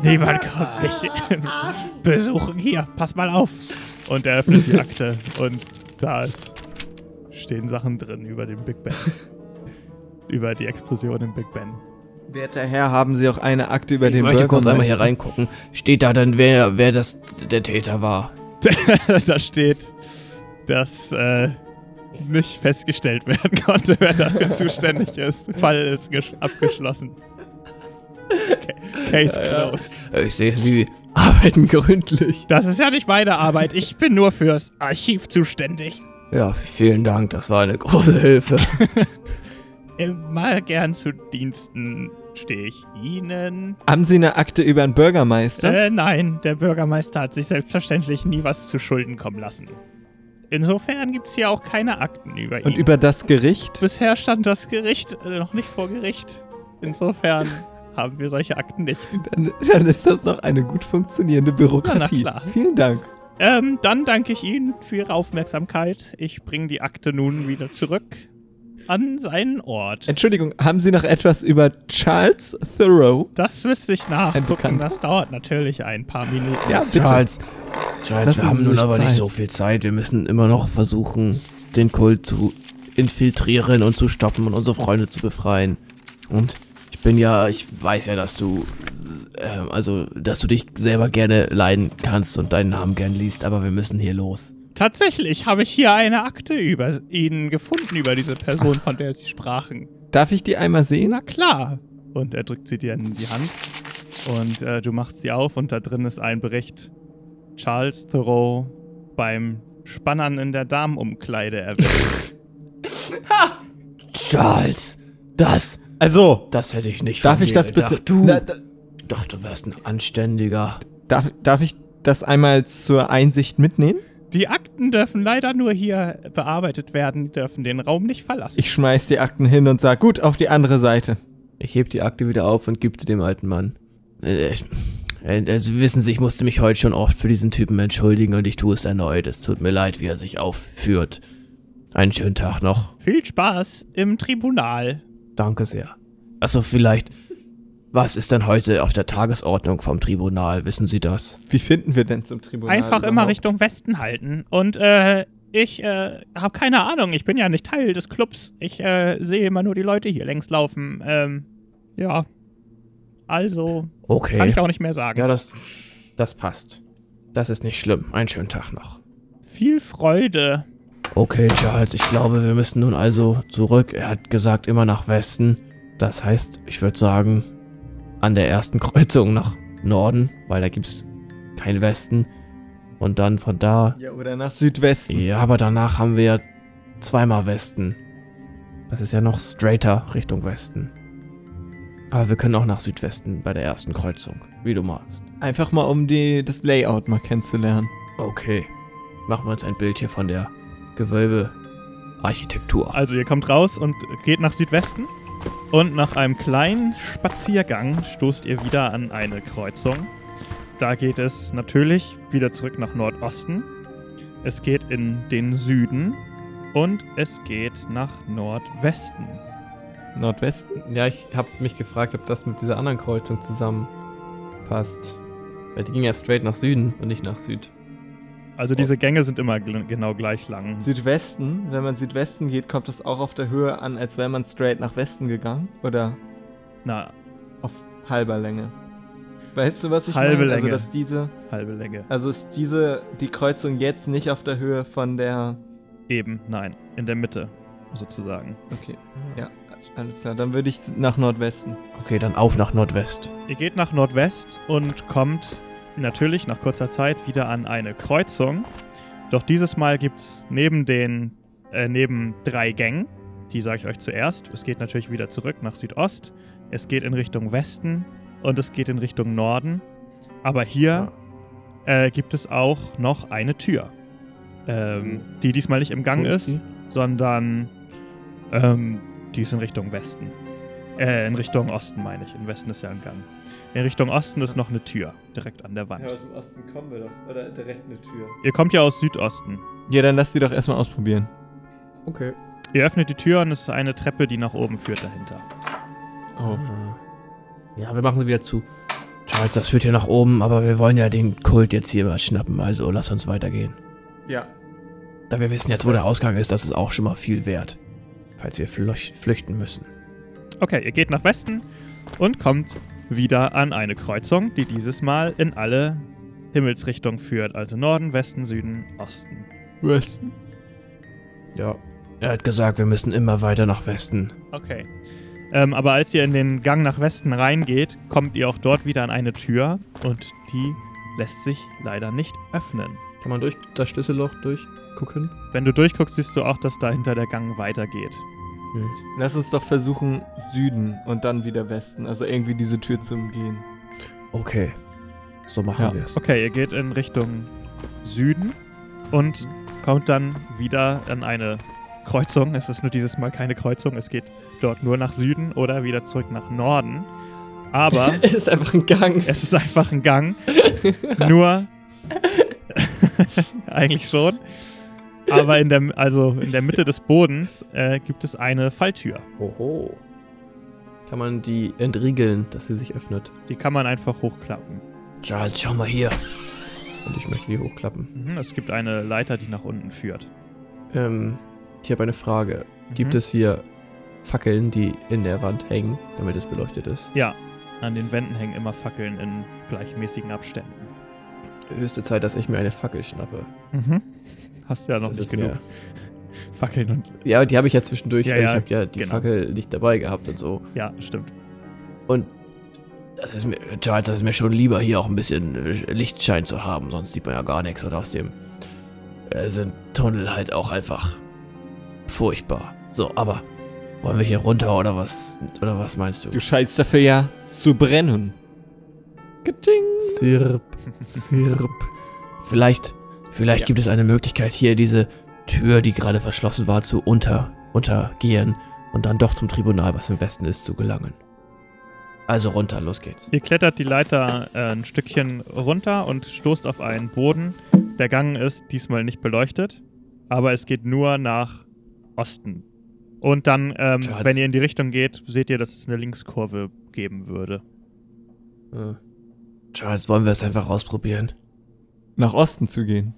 Speaker 5: Niemand kommt mich besuchen. Hier, pass mal auf.
Speaker 2: Und er öffnet die Akte und da ist, stehen Sachen drin über den Big Ben. über die Explosion im Big Ben.
Speaker 3: Werter Herr, haben Sie auch eine Akte über
Speaker 4: Ich
Speaker 3: den
Speaker 4: möchte kurz einmal hier reingucken. Steht da dann, wer, wer das der Täter war?
Speaker 2: da steht, dass äh, nicht festgestellt werden konnte, wer dafür zuständig ist. Fall ist gesch- abgeschlossen. Okay. Case closed.
Speaker 4: Ich sehe, Sie arbeiten gründlich.
Speaker 5: Das ist ja nicht meine Arbeit. Ich bin nur fürs Archiv zuständig.
Speaker 4: Ja, vielen Dank, das war eine große Hilfe.
Speaker 5: Immer gern zu Diensten stehe ich Ihnen.
Speaker 3: Haben Sie eine Akte über einen Bürgermeister?
Speaker 5: Äh, nein, der Bürgermeister hat sich selbstverständlich nie was zu Schulden kommen lassen. Insofern gibt es hier auch keine Akten über ihn.
Speaker 3: Und über das Gericht?
Speaker 2: Bisher stand das Gericht äh, noch nicht vor Gericht. Insofern haben wir solche Akten nicht.
Speaker 3: Dann, dann ist das doch eine gut funktionierende Bürokratie.
Speaker 2: Na, na klar.
Speaker 3: Vielen Dank.
Speaker 2: Ähm, dann danke ich Ihnen für Ihre Aufmerksamkeit. Ich bringe die Akte nun wieder zurück an seinen Ort.
Speaker 3: Entschuldigung, haben Sie noch etwas über Charles Thoreau?
Speaker 2: Das müsste ich nachgucken. Das dauert natürlich ein paar Minuten.
Speaker 3: Ja, bitte.
Speaker 4: Charles, Charles,
Speaker 3: Lassen
Speaker 4: wir haben nun aber nicht
Speaker 3: Zeit.
Speaker 4: so viel Zeit. Wir müssen immer noch versuchen, den Kult zu infiltrieren und zu stoppen und unsere Freunde zu befreien. Und ich bin ja, ich weiß ja, dass du, ähm, also, dass du dich selber gerne leiden kannst und deinen Namen gern liest, aber wir müssen hier los.
Speaker 2: Tatsächlich habe ich hier eine Akte über ihn gefunden, über diese Person, von der Sie sprachen.
Speaker 3: Darf ich die einmal sehen?
Speaker 2: Na klar. Und er drückt sie dir in die Hand. Und äh, du machst sie auf und da drin ist ein Bericht. Charles Thoreau beim Spannern in der Damenumkleide erwischt.
Speaker 4: Charles, das,
Speaker 3: Also,
Speaker 4: das hätte ich nicht
Speaker 3: darf
Speaker 4: von
Speaker 3: ich
Speaker 4: dir
Speaker 3: das
Speaker 4: gedacht.
Speaker 3: bitte?
Speaker 4: Du,
Speaker 3: Na, da,
Speaker 4: ich dachte, du wärst ein Anständiger.
Speaker 3: darf, darf ich das einmal zur Einsicht mitnehmen?
Speaker 2: Die Akten dürfen leider nur hier bearbeitet werden, dürfen den Raum nicht verlassen.
Speaker 3: Ich schmeiß die Akten hin und sag, gut, auf die andere Seite.
Speaker 4: Ich heb die Akte wieder auf und gebe sie dem alten Mann. Äh, äh, Also wissen Sie, ich musste mich heute schon oft für diesen Typen entschuldigen und ich tue es erneut. Es tut mir leid, wie er sich aufführt. Einen schönen Tag noch.
Speaker 2: Viel Spaß im Tribunal.
Speaker 4: Danke sehr. Also vielleicht, was ist denn heute auf der Tagesordnung vom Tribunal? Wissen Sie das?
Speaker 3: Wie finden wir denn zum Tribunal?
Speaker 5: Einfach immer
Speaker 3: überhaupt?
Speaker 5: Richtung Westen halten. Und äh, ich äh, habe keine Ahnung. Ich bin ja nicht Teil des Clubs. Ich äh, sehe immer nur die Leute hier längs laufen. Ähm, ja. Also
Speaker 4: Okay.
Speaker 5: kann ich auch nicht mehr sagen.
Speaker 4: Ja, das, das passt. Das ist nicht schlimm. Einen schönen Tag noch.
Speaker 5: Viel Freude.
Speaker 4: Okay, Charles, ich glaube, wir müssen nun also zurück. Er hat gesagt, immer nach Westen. Das heißt, ich würde sagen, an der ersten Kreuzung nach Norden, weil da gibt's kein Westen. Und dann von da.
Speaker 3: Ja, oder nach Südwesten.
Speaker 4: Ja, aber danach haben wir ja zweimal Westen. Das ist ja noch straighter Richtung Westen. Aber wir können auch nach Südwesten bei der ersten Kreuzung, wie du magst.
Speaker 3: Einfach mal, um die, das Layout mal kennenzulernen.
Speaker 4: Okay. Machen wir uns ein Bild hier von der Gewölbearchitektur.
Speaker 2: Also ihr kommt raus und geht nach Südwesten. Und nach einem kleinen Spaziergang stoßt ihr wieder an eine Kreuzung. Da geht es natürlich wieder zurück nach Nordosten. Es geht in den Süden und es geht nach Nordwesten.
Speaker 3: Nordwesten?
Speaker 6: Ja, ich habe mich gefragt, ob das mit dieser anderen Kreuzung zusammenpasst. Weil die ging ja straight nach Süden und nicht nach Süd.
Speaker 2: Also diese Gänge sind immer genau gleich lang.
Speaker 3: Südwesten, wenn man Südwesten geht, kommt das auch auf der Höhe an, als wäre man straight nach Westen gegangen? Oder
Speaker 2: Na,
Speaker 3: auf halber Länge? Weißt du, was ich
Speaker 2: Halbe
Speaker 3: meine? Also,
Speaker 2: Länge.
Speaker 3: dass diese,
Speaker 2: halbe Länge.
Speaker 3: also ist diese, die Kreuzung jetzt nicht auf der Höhe von der,
Speaker 2: Eben, nein, in der Mitte sozusagen.
Speaker 3: okay, ja, alles klar, dann würde ich nach Nordwesten.
Speaker 4: Okay, dann auf nach Nordwest.
Speaker 2: Ihr geht nach Nordwest und kommt natürlich nach kurzer Zeit wieder an eine Kreuzung. Doch dieses Mal gibt es neben den äh, neben drei Gängen, die sage ich euch zuerst. Es geht natürlich wieder zurück nach Südost. Es geht in Richtung Westen und es geht in Richtung Norden. Aber hier äh, gibt es auch noch eine Tür, ähm, die diesmal nicht im Gang
Speaker 4: ist die?
Speaker 2: sondern ähm, die ist in Richtung Westen. Äh, in Richtung Osten meine ich. Im Westen ist ja ein Gang. In Richtung Osten ist noch eine Tür, direkt an der Wand.
Speaker 3: dem Osten kommen wir doch, oder direkt eine Tür.
Speaker 2: Ihr kommt ja aus Südosten.
Speaker 3: Ja, dann lass die doch erstmal ausprobieren.
Speaker 6: Okay.
Speaker 2: Ihr öffnet die Tür und es ist eine Treppe, die nach oben führt dahinter.
Speaker 3: Oh.
Speaker 4: Ah. Ja, wir machen sie wieder zu. Charles, das führt hier nach oben, aber wir wollen ja den Kult jetzt hier mal schnappen, also lass uns weitergehen.
Speaker 3: Ja.
Speaker 4: Da wir wissen jetzt, wo der Ausgang ist, das ist auch schon mal viel wert. Falls wir flüch flüchten müssen.
Speaker 2: Okay, ihr geht nach Westen und kommt wieder an eine Kreuzung, die dieses Mal in alle Himmelsrichtungen führt. Also Norden, Westen, Süden, Osten.
Speaker 3: Westen?
Speaker 4: Ja. Er hat gesagt, wir müssen immer weiter nach Westen.
Speaker 2: Okay. Ähm, aber als ihr in den Gang nach Westen reingeht, kommt ihr auch dort wieder an eine Tür und die lässt sich leider nicht öffnen.
Speaker 6: Kann man durch das Schlüsselloch durchgucken?
Speaker 2: Wenn du durchguckst, siehst du auch, dass dahinter der Gang weitergeht.
Speaker 4: Hm.
Speaker 3: Lass uns doch versuchen, Süden und dann wieder Westen. Also irgendwie diese Tür zu umgehen.
Speaker 4: Okay. So machen
Speaker 3: Ja.
Speaker 4: wir es.
Speaker 2: Okay, ihr geht in Richtung Süden und kommt dann wieder an eine Kreuzung. Es ist nur dieses Mal keine Kreuzung. Es geht dort nur nach Süden oder wieder zurück nach Norden. Aber
Speaker 6: es ist einfach ein Gang.
Speaker 2: es ist einfach ein Gang. Nur eigentlich schon. Aber in der, also in der Mitte des Bodens äh, gibt es eine Falltür.
Speaker 6: Oho. Kann man die entriegeln, dass sie sich öffnet?
Speaker 2: Die kann man einfach hochklappen.
Speaker 4: Charles, schau mal hier.
Speaker 6: Und ich möchte die hochklappen.
Speaker 2: Mhm, es gibt eine Leiter, die nach unten führt.
Speaker 6: Ähm, ich habe eine Frage. Gibt
Speaker 2: Mhm.
Speaker 6: es hier Fackeln, die in der Wand hängen, damit es beleuchtet ist?
Speaker 2: Ja, an den Wänden hängen immer Fackeln in gleichmäßigen Abständen.
Speaker 6: Höchste Zeit, dass ich mir eine Fackel schnappe.
Speaker 2: Mhm. Hast ja noch
Speaker 6: Das
Speaker 2: nicht genug
Speaker 6: mir.
Speaker 2: Fackeln und.
Speaker 6: Ja, aber die habe ich ja zwischendurch.
Speaker 2: Ja, ja,
Speaker 6: ich habe ja die
Speaker 2: genau.
Speaker 6: Fackel nicht dabei gehabt und so.
Speaker 2: Ja, stimmt.
Speaker 6: Und
Speaker 4: Das ist mir, Charles, das ist mir schon lieber, hier auch ein bisschen äh, Lichtschein zu haben, sonst sieht man ja gar nichts. Und außerdem äh, sind Tunnel halt auch einfach furchtbar. So, aber wollen wir hier runter oder was? Oder was meinst du?
Speaker 3: Du scheinst dafür ja zu brennen. Katsching.
Speaker 6: Zirp, zirp.
Speaker 4: Vielleicht, vielleicht
Speaker 2: Ja.
Speaker 4: gibt es eine Möglichkeit, hier diese Tür, die gerade verschlossen war, zu unter, untergehen und dann doch zum Tribunal, was im Westen ist, zu gelangen. Also runter, los geht's.
Speaker 2: Ihr klettert die Leiter äh, ein Stückchen runter und stoßt auf einen Boden. Der Gang ist diesmal nicht beleuchtet, aber es geht nur nach Osten. Und dann, ähm, wenn ihr in die Richtung geht, seht ihr, dass es eine Linkskurve geben würde.
Speaker 6: Äh,
Speaker 4: Charles, wollen wir es einfach ausprobieren?
Speaker 3: Nach Osten zu gehen.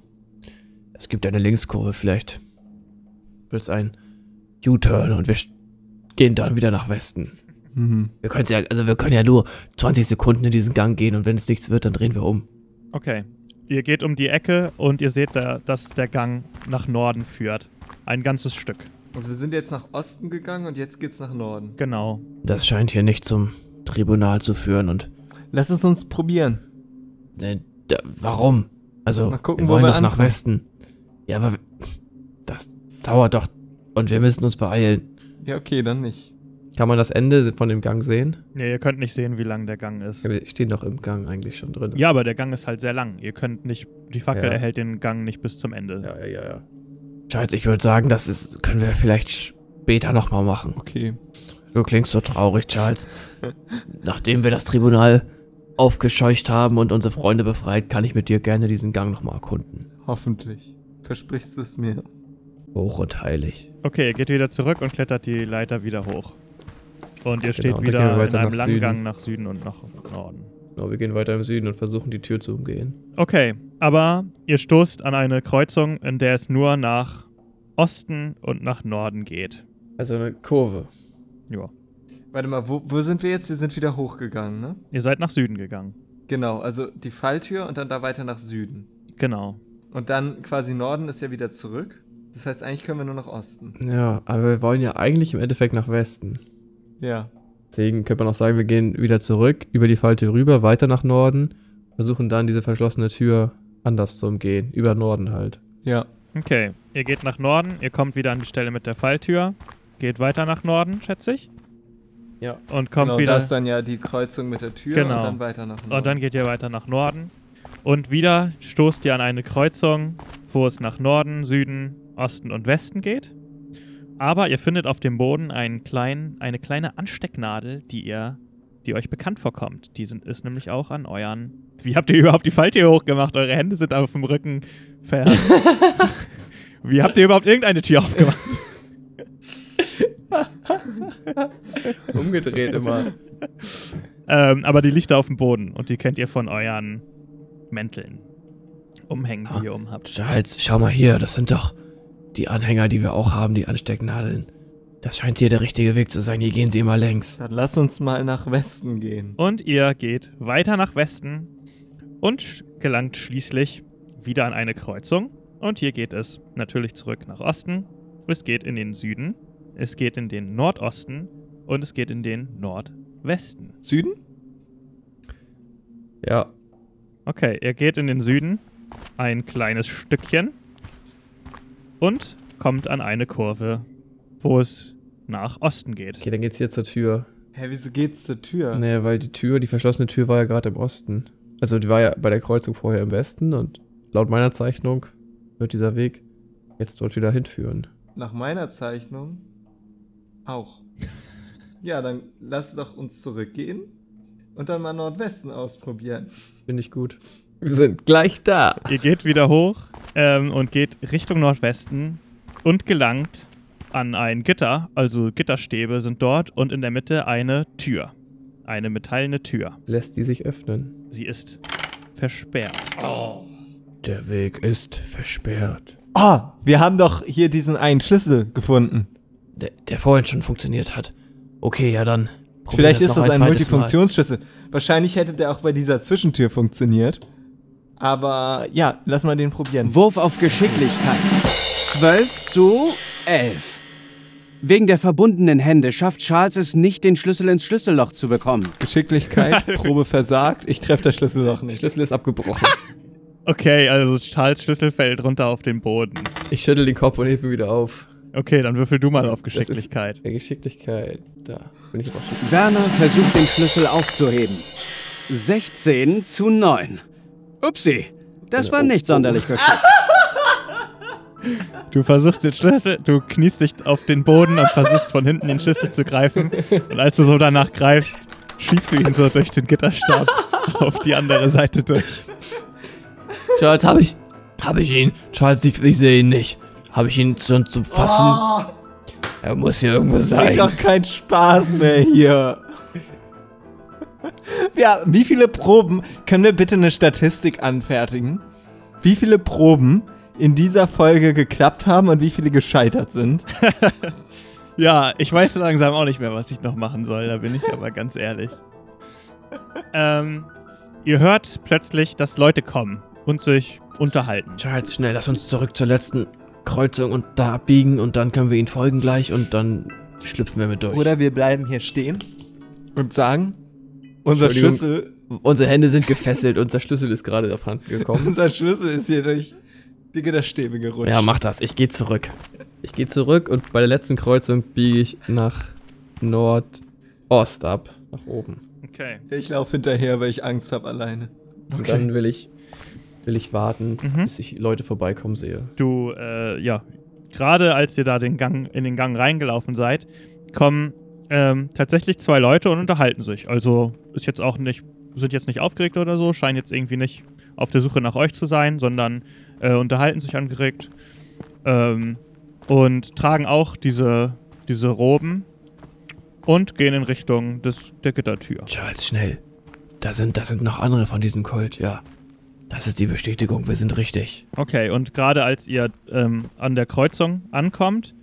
Speaker 4: Es gibt eine Linkskurve, vielleicht wird es ein U-Turn und wir gehen dann wieder nach Westen.
Speaker 3: Mhm.
Speaker 4: Wir können ja, also wir können ja nur 20 Sekunden in diesen Gang gehen und wenn es nichts wird, dann drehen wir um.
Speaker 2: Okay. Ihr geht um die Ecke und ihr seht, da, dass der Gang nach Norden führt. Ein ganzes Stück.
Speaker 3: Also wir sind jetzt nach Osten gegangen und jetzt geht's nach Norden.
Speaker 2: Genau.
Speaker 4: Das scheint hier nicht zum Tribunal zu führen und
Speaker 3: Lass es uns probieren.
Speaker 4: äh, da, warum? Also,
Speaker 3: Mal gucken,
Speaker 4: wir
Speaker 3: wo
Speaker 4: wollen
Speaker 3: wir
Speaker 4: doch nach
Speaker 3: anfangen.
Speaker 4: Westen. Ja, aber das dauert doch und wir müssen uns beeilen.
Speaker 3: Ja, okay, dann nicht.
Speaker 6: kann man das Ende von dem Gang sehen?
Speaker 2: Nee, ihr könnt nicht sehen, wie lang der Gang ist.
Speaker 6: Wir stehen doch im Gang eigentlich schon drin.
Speaker 2: Ja, aber der Gang ist halt sehr lang. Ihr könnt nicht, die Fackel
Speaker 6: Ja.
Speaker 2: erhält den Gang nicht bis zum Ende.
Speaker 6: ja, ja, ja. ja.
Speaker 4: Charles, ich würde sagen, das ist, können wir vielleicht später nochmal machen.
Speaker 3: Okay.
Speaker 4: Du klingst so traurig, Charles. Nachdem wir das Tribunal aufgescheucht haben und unsere Freunde befreit, kann ich mit dir gerne diesen Gang nochmal erkunden.
Speaker 3: Hoffentlich. Versprichst du es mir?
Speaker 4: Hoch und heilig.
Speaker 2: Okay, ihr geht wieder zurück und klettert die Leiter wieder hoch. Und ihr steht
Speaker 6: Genau, gehen
Speaker 2: wieder
Speaker 6: wir
Speaker 2: in
Speaker 6: weiter
Speaker 2: einem langen
Speaker 6: Süden.
Speaker 2: Gang nach Süden und nach Norden.
Speaker 6: Genau, wir gehen weiter im Süden und versuchen die Tür zu umgehen.
Speaker 2: Okay, aber ihr stoßt an eine Kreuzung, in der es nur nach Osten und nach Norden geht.
Speaker 6: Also eine Kurve.
Speaker 2: Ja.
Speaker 3: Warte mal, wo, wo sind wir jetzt? Wir sind wieder hochgegangen, ne?
Speaker 2: Ihr seid nach Süden gegangen.
Speaker 3: Genau, also die Falltür und dann da weiter nach Süden.
Speaker 2: Genau.
Speaker 3: Und dann quasi Norden ist ja wieder zurück. Das heißt, eigentlich können wir nur nach Osten.
Speaker 6: Ja, aber wir wollen ja eigentlich im Endeffekt nach Westen.
Speaker 3: Ja.
Speaker 6: Deswegen könnte man auch sagen, wir gehen wieder zurück, über die Falltür rüber, weiter nach Norden, versuchen dann diese verschlossene Tür anders zu umgehen. Über Norden halt.
Speaker 3: Ja.
Speaker 2: Okay, ihr geht nach Norden, ihr kommt wieder an die Stelle mit der Falltür, geht weiter nach Norden, schätze ich.
Speaker 6: Ja.
Speaker 2: Und kommt
Speaker 3: genau,
Speaker 2: wieder.
Speaker 3: da ist dann ja die Kreuzung mit der Tür
Speaker 2: Genau.
Speaker 3: und dann weiter nach Norden.
Speaker 2: Und dann geht ihr weiter nach Norden. Und wieder stoßt ihr an eine Kreuzung, wo es nach Norden, Süden, Osten und Westen geht. Aber ihr findet auf dem Boden einen kleinen, eine kleine Anstecknadel, die ihr, die euch bekannt vorkommt. Die sind, ist nämlich auch an euren. Wie habt ihr überhaupt die Falltür hochgemacht? Eure Hände sind auf dem Rücken ver. Wie habt ihr überhaupt irgendeine Tür aufgemacht?
Speaker 6: Umgedreht immer.
Speaker 2: Ähm, aber die da auf dem Boden und die kennt ihr von euren Mänteln. Umhängen, die ihr um habt.
Speaker 4: Charles, schau mal hier, das sind doch die Anhänger, die wir auch haben, die Anstecknadeln. Das scheint hier der richtige Weg zu sein. Hier gehen sie immer längs.
Speaker 3: Dann lass uns mal nach Westen gehen.
Speaker 2: Und ihr geht weiter nach Westen und sch- gelangt schließlich wieder an eine Kreuzung. Und hier geht es natürlich zurück nach Osten. Es geht in den Süden, es geht in den Nordosten und es geht in den Nordwesten.
Speaker 3: Süden?
Speaker 6: Ja,
Speaker 2: Okay, ihr geht in den Süden ein kleines Stückchen und kommt an eine Kurve, wo es nach Osten geht.
Speaker 6: okay, dann geht's hier zur Tür.
Speaker 3: Hä, wieso geht's zur Tür?
Speaker 6: Naja, weil die Tür, die verschlossene Tür war ja gerade im Osten. Also die war ja bei der Kreuzung vorher im Westen und laut meiner Zeichnung wird dieser Weg jetzt dort wieder hinführen.
Speaker 3: Nach meiner Zeichnung auch. ja, dann lass doch uns zurückgehen und dann mal Nordwesten ausprobieren.
Speaker 6: Finde ich gut. Wir sind gleich da.
Speaker 2: Ihr geht wieder hoch ähm, und geht Richtung Nordwesten und gelangt an ein Gitter, also Gitterstäbe sind dort und in der Mitte eine Tür. Eine metallene Tür.
Speaker 6: Lässt die sich öffnen.
Speaker 2: Sie ist versperrt.
Speaker 4: Der Weg ist versperrt.
Speaker 3: Ah, wir haben doch hier diesen einen Schlüssel gefunden.
Speaker 4: Der, der vorhin schon funktioniert hat. Okay, ja dann. Probieren
Speaker 3: Vielleicht
Speaker 4: es
Speaker 3: ist das ein
Speaker 4: Mal.
Speaker 3: Multifunktionsschlüssel. Wahrscheinlich hätte der auch bei dieser Zwischentür funktioniert. Aber ja, lass mal den probieren.
Speaker 1: Wurf auf Geschicklichkeit. 12 zu 11. Wegen der verbundenen Hände schafft Charles es nicht, den Schlüssel ins Schlüsselloch zu bekommen.
Speaker 3: Geschicklichkeit, Probe versagt. Ich treffe das Schlüsselloch
Speaker 6: Der
Speaker 3: nicht.
Speaker 6: Schlüssel ist abgebrochen.
Speaker 2: Okay, also Charles Schlüssel fällt runter auf den Boden.
Speaker 6: ich schüttel den Kopf und hebe wieder auf.
Speaker 2: Okay, dann würfel du mal auf
Speaker 6: Das ist-
Speaker 2: Geschicklichkeit.
Speaker 6: Geschicklichkeit. Da bin ich schon.
Speaker 1: Werner versucht, den Schlüssel aufzuheben. 16 zu 9. Upsi, das war nicht sonderlich geschickt.
Speaker 2: Du versuchst den Schlüssel, du kniest dich auf den Boden und versuchst von hinten den Schlüssel zu greifen. Und als du so danach greifst, schießt du ihn so durch den Gitterstab auf die andere Seite durch.
Speaker 4: Charles, habe ich. Habe ich ihn? Charles, ich, ich sehe ihn nicht. Habe ich ihn schon zum Fassen? Er muss hier irgendwo sein.
Speaker 3: doch keinen Spaß mehr hier. Ja, wie viele Proben, können wir bitte eine Statistik anfertigen? Wie viele Proben in dieser Folge geklappt haben und wie viele gescheitert sind?
Speaker 2: Ja, ich weiß so langsam auch nicht mehr, was ich noch machen soll, da bin ich aber ganz ehrlich. Ähm, ihr hört plötzlich, dass Leute kommen und sich unterhalten.
Speaker 4: Charles, schnell, lass uns zurück zur letzten Kreuzung und da abbiegen und dann können wir ihnen folgen gleich und dann schlüpfen wir mit durch.
Speaker 3: Oder wir bleiben hier stehen und sagen, unser. Schlüssel,
Speaker 6: Unsere Hände sind gefesselt, unser Schlüssel ist gerade abhanden gekommen.
Speaker 3: unser Schlüssel ist hier durch die Gitterstäbe gerutscht.
Speaker 4: Ja, mach das. Ich gehe zurück.
Speaker 6: Ich gehe zurück und bei der letzten Kreuzung biege ich nach Nordost ab, nach oben.
Speaker 2: Okay.
Speaker 3: Ich laufe hinterher, weil ich Angst habe alleine.
Speaker 6: Und dann will ich, will ich warten,
Speaker 2: Mhm.
Speaker 6: bis ich Leute vorbeikommen sehe.
Speaker 2: Du, äh, ja, gerade als ihr da den Gang, in den Gang reingelaufen seid, kommen ähm, tatsächlich zwei Leute und unterhalten sich. Also ist jetzt auch nicht, sind jetzt nicht aufgeregt oder so, scheinen jetzt irgendwie nicht auf der Suche nach euch zu sein, sondern äh, unterhalten sich angeregt ähm, und tragen auch diese, diese Roben und gehen in Richtung des, der Gittertür.
Speaker 4: Charles, schnell. Da sind, da sind noch andere von diesem Kult, ja. Das ist die Bestätigung, wir sind richtig.
Speaker 2: Okay, und gerade als ihr ähm, an der Kreuzung ankommt,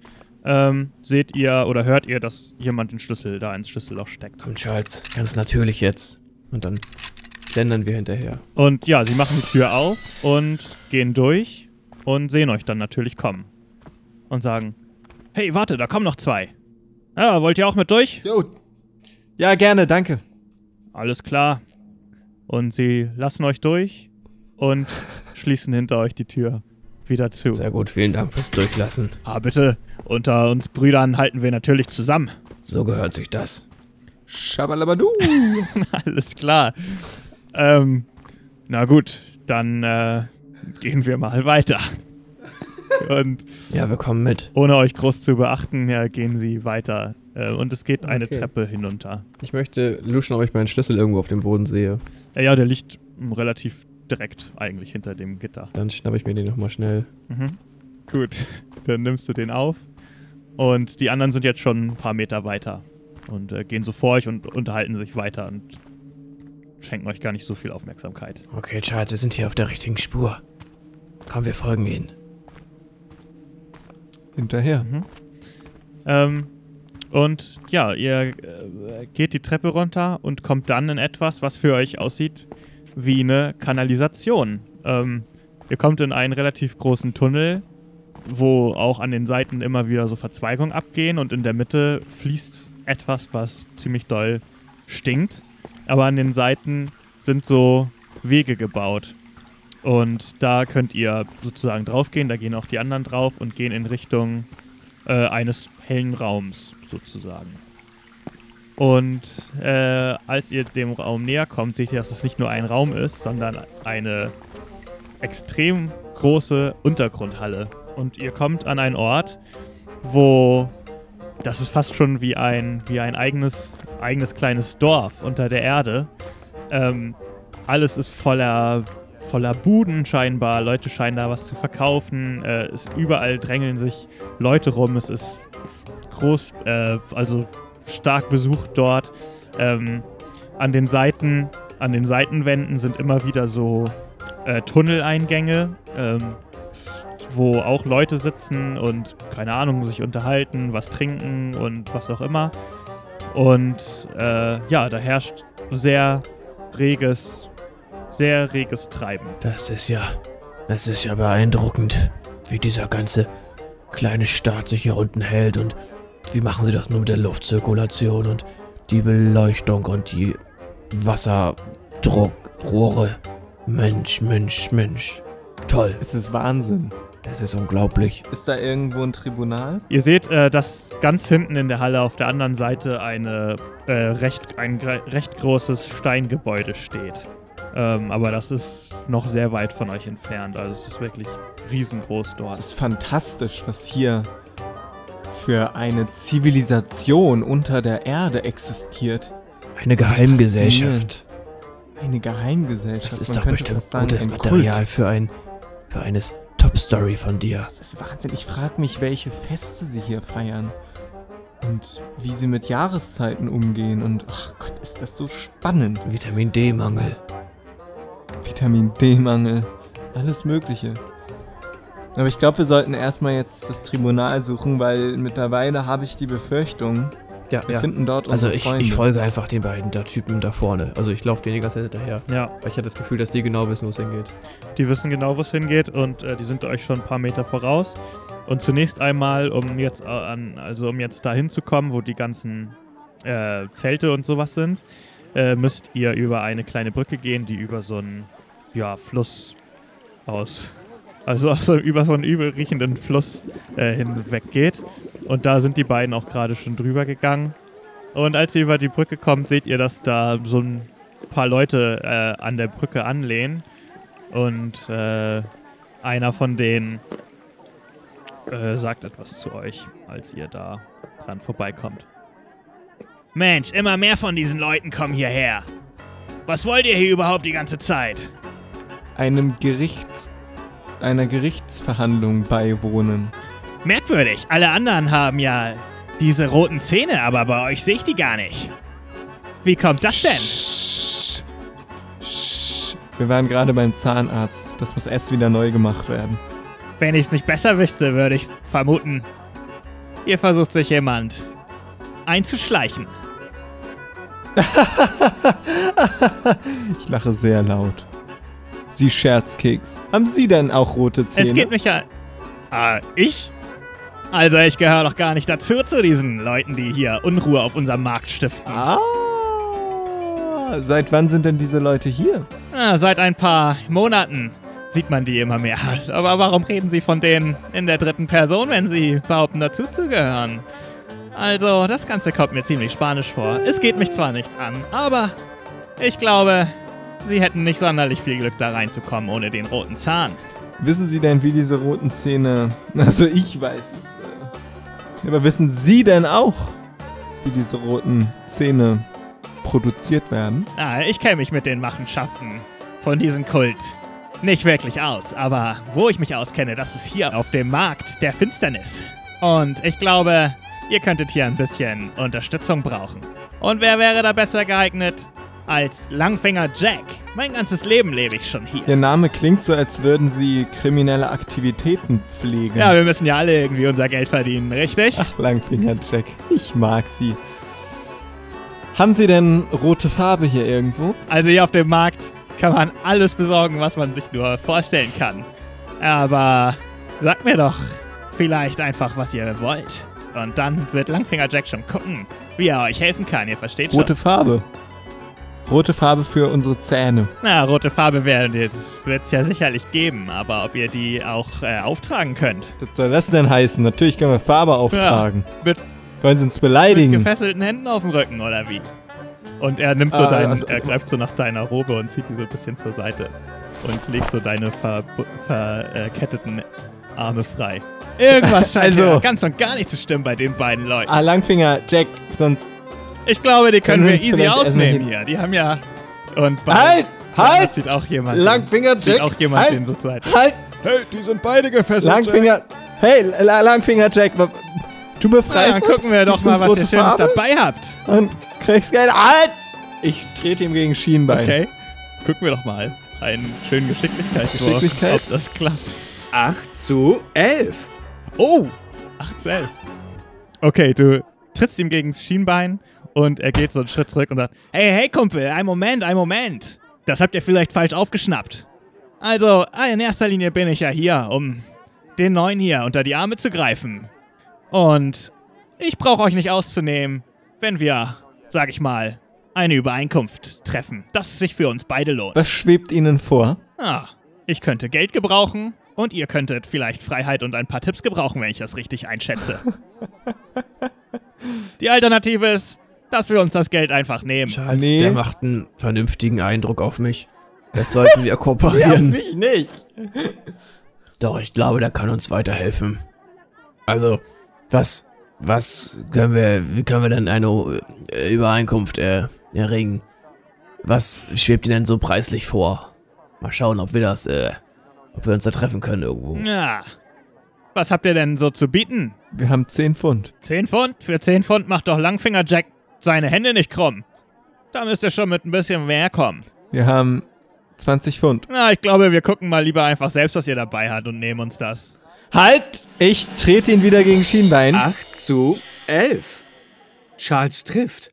Speaker 2: ähm, seht ihr oder hört ihr, dass jemand den Schlüssel da ins Schlüsselloch steckt.
Speaker 4: Komm, Charles, ganz natürlich jetzt.
Speaker 6: Und dann schlendern wir hinterher.
Speaker 2: Und ja, sie machen die Tür auf und gehen durch und sehen euch dann natürlich kommen. Und sagen, hey, warte, da kommen noch zwei. Ja, wollt ihr auch mit durch?
Speaker 3: Jo. Ja, gerne, danke.
Speaker 2: Alles klar. Und sie lassen euch durch und schließen hinter euch die Tür wieder zu.
Speaker 4: Sehr gut, vielen Dank fürs Durchlassen.
Speaker 2: Ah, bitte, unter uns Brüdern halten wir natürlich zusammen.
Speaker 4: So gehört sich das.
Speaker 3: Schabalabadu.
Speaker 2: Alles klar. Ähm, na gut, dann äh, gehen wir mal weiter. Und
Speaker 4: Ja, wir kommen mit.
Speaker 2: ohne euch groß zu beachten, ja, gehen sie weiter. Äh, und es geht eine
Speaker 6: Okay.
Speaker 2: Treppe hinunter.
Speaker 6: Ich möchte luschen, ob ich meinen Schlüssel irgendwo auf dem Boden sehe.
Speaker 2: Ja, der liegt relativ direkt eigentlich hinter dem Gitter.
Speaker 6: Dann schnappe ich mir den nochmal schnell.
Speaker 2: Mhm. Gut, dann nimmst du den auf. Und die anderen sind jetzt schon ein paar Meter weiter und äh, gehen so vor euch und unterhalten sich weiter und schenken euch gar nicht so viel Aufmerksamkeit.
Speaker 4: Okay, Charles, wir sind hier auf der richtigen Spur. Komm, wir folgen ihnen.
Speaker 3: Hinterher.
Speaker 2: Mhm. Ähm, und ja, ihr äh, geht die Treppe runter und kommt dann in etwas, was für euch aussieht wie eine Kanalisation. Ähm, ihr kommt in einen relativ großen Tunnel, wo auch an den Seiten immer wieder so Verzweigungen abgehen und in der Mitte fließt etwas, was ziemlich doll stinkt. Aber an den Seiten sind so Wege gebaut. Und da könnt ihr sozusagen draufgehen, da gehen auch die anderen drauf und gehen in Richtung äh, eines hellen Raums sozusagen. Und äh, als ihr dem Raum näher kommt, seht ihr, dass es nicht nur ein Raum ist, sondern eine extrem große Untergrundhalle. Und ihr kommt an einen Ort, wo das ist fast schon wie ein, wie ein eigenes, eigenes kleines Dorf unter der Erde. Ähm, alles ist voller, voller Buden scheinbar. Leute scheinen da was zu verkaufen. Äh, es, überall drängeln sich Leute rum. Es ist groß, äh, also stark besucht dort. Ähm, an den Seiten, an den Seitenwänden sind immer wieder so äh, Tunneleingänge, ähm, wo auch Leute sitzen und keine Ahnung sich unterhalten, was trinken und was auch immer. Und äh, ja, da herrscht sehr reges, sehr reges Treiben.
Speaker 4: Das ist ja. Das ist ja beeindruckend, wie dieser ganze kleine Staat sich hier unten hält und wie machen sie das nur mit der Luftzirkulation und die Beleuchtung und die Wasserdruckrohre. Mensch, Mensch, Mensch. Toll.
Speaker 3: Es ist Wahnsinn.
Speaker 4: Das ist unglaublich.
Speaker 3: Ist da irgendwo ein Tribunal?
Speaker 2: Ihr seht, äh, dass ganz hinten in der Halle auf der anderen Seite eine, äh, recht, ein recht großes Steingebäude steht. Ähm, aber das ist noch sehr weit von euch entfernt. Also es ist wirklich riesengroß
Speaker 3: Es
Speaker 2: dort.
Speaker 3: ist fantastisch, was hier für eine Zivilisation unter der Erde existiert.
Speaker 4: Eine Geheimgesellschaft.
Speaker 3: Eine Geheimgesellschaft.
Speaker 4: Das ist
Speaker 3: Man
Speaker 4: doch bestimmt
Speaker 3: sagen,
Speaker 4: gutes
Speaker 3: ein
Speaker 4: Material
Speaker 3: Kult.
Speaker 4: für ein. für eine Top-Story von dir.
Speaker 3: Das ist Wahnsinn. Ich frage mich, welche Feste sie hier feiern. und wie sie mit Jahreszeiten umgehen. Und ach Gott, ist das so spannend.
Speaker 4: Vitamin D-Mangel.
Speaker 3: Vitamin D-Mangel, alles Mögliche. Aber ich glaube, wir sollten erstmal jetzt das Tribunal suchen, weil mittlerweile habe ich die Befürchtung,
Speaker 4: Ja,
Speaker 3: wir
Speaker 4: ja.
Speaker 3: finden dort
Speaker 4: Also
Speaker 3: unsere
Speaker 4: ich,
Speaker 3: Freunde.
Speaker 4: ich folge einfach den beiden da Typen da vorne.
Speaker 7: Also ich laufe denen die ganze Zeit hinterher.
Speaker 8: Ja,
Speaker 7: Weil ich hatte das Gefühl, dass die genau wissen, wo es hingeht.
Speaker 8: die wissen genau, wo es hingeht und äh, die sind euch schon ein paar Meter voraus. Und zunächst einmal, um jetzt äh, an, also um jetzt dahin zu kommen, wo die ganzen äh, Zelte und sowas sind, äh, müsst ihr über eine kleine Brücke gehen, die über so einen ja, Fluss aus. Also also über so einen übel riechenden Fluss äh, hinweg geht. Und da sind die beiden auch gerade schon drüber gegangen. Und als ihr über die Brücke kommt, seht ihr, dass da so ein paar Leute äh, an der Brücke anlehnen. Und äh, einer von denen äh, sagt etwas zu euch, als ihr da dran vorbeikommt.
Speaker 2: Mensch, immer mehr von diesen Leuten kommen hierher. Was wollt ihr hier überhaupt die ganze Zeit?
Speaker 3: einem Gerichts, einer Gerichtsverhandlung beiwohnen.
Speaker 2: Merkwürdig, alle anderen haben ja diese roten Zähne, aber bei euch sehe ich die gar nicht. Wie kommt das denn?
Speaker 3: Wir waren gerade beim Zahnarzt. Das muss erst wieder neu gemacht werden.
Speaker 2: Wenn ich es nicht besser wüsste, würde ich vermuten, hier versucht sich jemand einzuschleichen.
Speaker 3: Ich lache sehr laut. Sie Scherzkeks. Haben Sie denn auch rote Zähne?
Speaker 2: Es geht mich ja. Ah, ich? Also, ich gehöre doch gar nicht dazu zu diesen Leuten, die hier Unruhe auf unserem Markt stiften.
Speaker 3: Ah, seit wann sind denn diese Leute hier?
Speaker 2: Ah, seit ein paar Monaten sieht man die immer mehr. Aber warum reden Sie von denen in der dritten Person, wenn Sie behaupten, dazu zu gehören? Also, das Ganze kommt mir ziemlich spanisch vor. Es geht mich zwar nichts an, aber ich glaube, Sie hätten nicht sonderlich viel Glück, da reinzukommen ohne den roten Zahn.
Speaker 3: Wissen Sie denn, wie diese roten Zähne. Also, ich weiß es. äh, Aber wissen Sie denn auch, wie diese roten Zähne produziert werden?
Speaker 2: Ah, ich kenne mich mit den Machenschaften von diesem Kult nicht wirklich aus, aber wo ich mich auskenne, das ist hier auf dem Markt der Finsternis. Und ich glaube, ihr könntet hier ein bisschen Unterstützung brauchen. Und wer wäre da besser geeignet als Langfinger Jack? Mein ganzes Leben lebe ich schon hier.
Speaker 3: Ihr Name klingt so, als würden Sie kriminelle Aktivitäten pflegen.
Speaker 2: Ja, wir müssen ja alle irgendwie unser Geld verdienen, richtig?
Speaker 3: Ach, Langfinger Jack. Ich mag Sie. Haben Sie denn rote Farbe hier irgendwo?
Speaker 2: Also hier auf dem Markt kann man alles besorgen, was man sich nur vorstellen kann. Aber sagt mir doch vielleicht einfach, was ihr wollt. Und dann wird Langfinger Jack schon gucken, wie er euch helfen kann. Ihr versteht schon.
Speaker 3: Rote Farbe. Rote Farbe für unsere Zähne.
Speaker 2: Na, rote Farbe wird es ja sicherlich geben, aber ob ihr die auch äh, auftragen könnt.
Speaker 3: Was soll das denn heißen? Natürlich können wir Farbe auftragen.
Speaker 2: mit-
Speaker 3: Wollen Sie uns
Speaker 2: Mit
Speaker 3: beleidigen?
Speaker 2: gefesselten Händen auf dem Rücken, oder wie? Und er nimmt so
Speaker 3: Ah,
Speaker 2: deinen,
Speaker 3: also-
Speaker 2: er greift so nach deiner Robe und zieht die so ein bisschen zur Seite und legt so deine verketteten ver, äh, Arme frei. Irgendwas scheint
Speaker 3: Also-
Speaker 2: ganz und gar nicht zu stimmen bei den beiden Leuten.
Speaker 3: Ah, Langfinger Jack, sonst.
Speaker 2: Ich glaube, die können,
Speaker 3: Können wir
Speaker 2: easy ausnehmen
Speaker 3: hin-
Speaker 2: hier. Die haben ja. Und
Speaker 3: Halt!
Speaker 2: da
Speaker 3: Halt!
Speaker 2: zieht auch jemand.
Speaker 3: Langfinger
Speaker 2: zieht
Speaker 3: Jack!
Speaker 2: auch jemand den
Speaker 3: Halt!
Speaker 2: so zur Seite.
Speaker 3: Halt!
Speaker 8: Hey, die sind beide gefesselt.
Speaker 3: Langfinger. Hey, La- Langfinger Jack, du
Speaker 2: Na,
Speaker 3: befreist
Speaker 2: dann gucken wir doch mal, was ihr Schönes dabei habt.
Speaker 3: Und kriegst Geld. Halt! Ich trete ihm gegen Schienbein.
Speaker 8: Okay. Gucken wir doch mal. Einen schönen Geschicklichkeitswurf,
Speaker 3: Geschicklichkeit?
Speaker 8: ob das klappt.
Speaker 1: 8 zu 11.
Speaker 8: Oh! 8 zu 11. Okay, du trittst ihm gegen das Schienbein und er geht so einen Schritt zurück und sagt,
Speaker 2: Hey, hey, Kumpel, ein Moment, ein Moment. Das habt ihr vielleicht falsch aufgeschnappt. Also, ah, in erster Linie bin ich ja hier, um den Neuen hier unter die Arme zu greifen. Und ich brauche euch nicht auszunehmen, wenn wir, sag ich mal, eine Übereinkunft treffen, dass es sich für uns beide lohnt.
Speaker 3: Was schwebt Ihnen vor?
Speaker 2: Ah, ich könnte Geld gebrauchen und ihr könntet vielleicht Freiheit und ein paar Tipps gebrauchen, wenn ich das richtig einschätze. Die Alternative ist, dass wir uns das Geld einfach nehmen.
Speaker 4: Charles,
Speaker 3: Nee.
Speaker 4: der macht einen vernünftigen Eindruck auf mich. Jetzt sollten wir kooperieren.
Speaker 3: mich nicht.
Speaker 4: Doch, ich glaube, der kann uns weiterhelfen. Also, was, was können wir, wie können wir denn eine äh, Übereinkunft äh, erringen? Was schwebt Ihnen denn so preislich vor? Mal schauen, ob wir das, äh, ob wir uns da treffen können irgendwo.
Speaker 2: Ja.
Speaker 9: Was habt ihr denn so zu bieten?
Speaker 3: Wir haben 10 Pfund.
Speaker 9: 10 Pfund? Für 10 Pfund macht doch Langfinger Jack seine Hände nicht krumm. Da müsst ihr schon mit ein bisschen mehr kommen.
Speaker 3: Wir haben 20 Pfund.
Speaker 9: Na, ich glaube, wir gucken mal lieber einfach selbst, was ihr dabei habt und nehmen uns das.
Speaker 3: Halt! Ich trete ihn wieder gegen Schienbein.
Speaker 1: 8 zu 11. Charles trifft.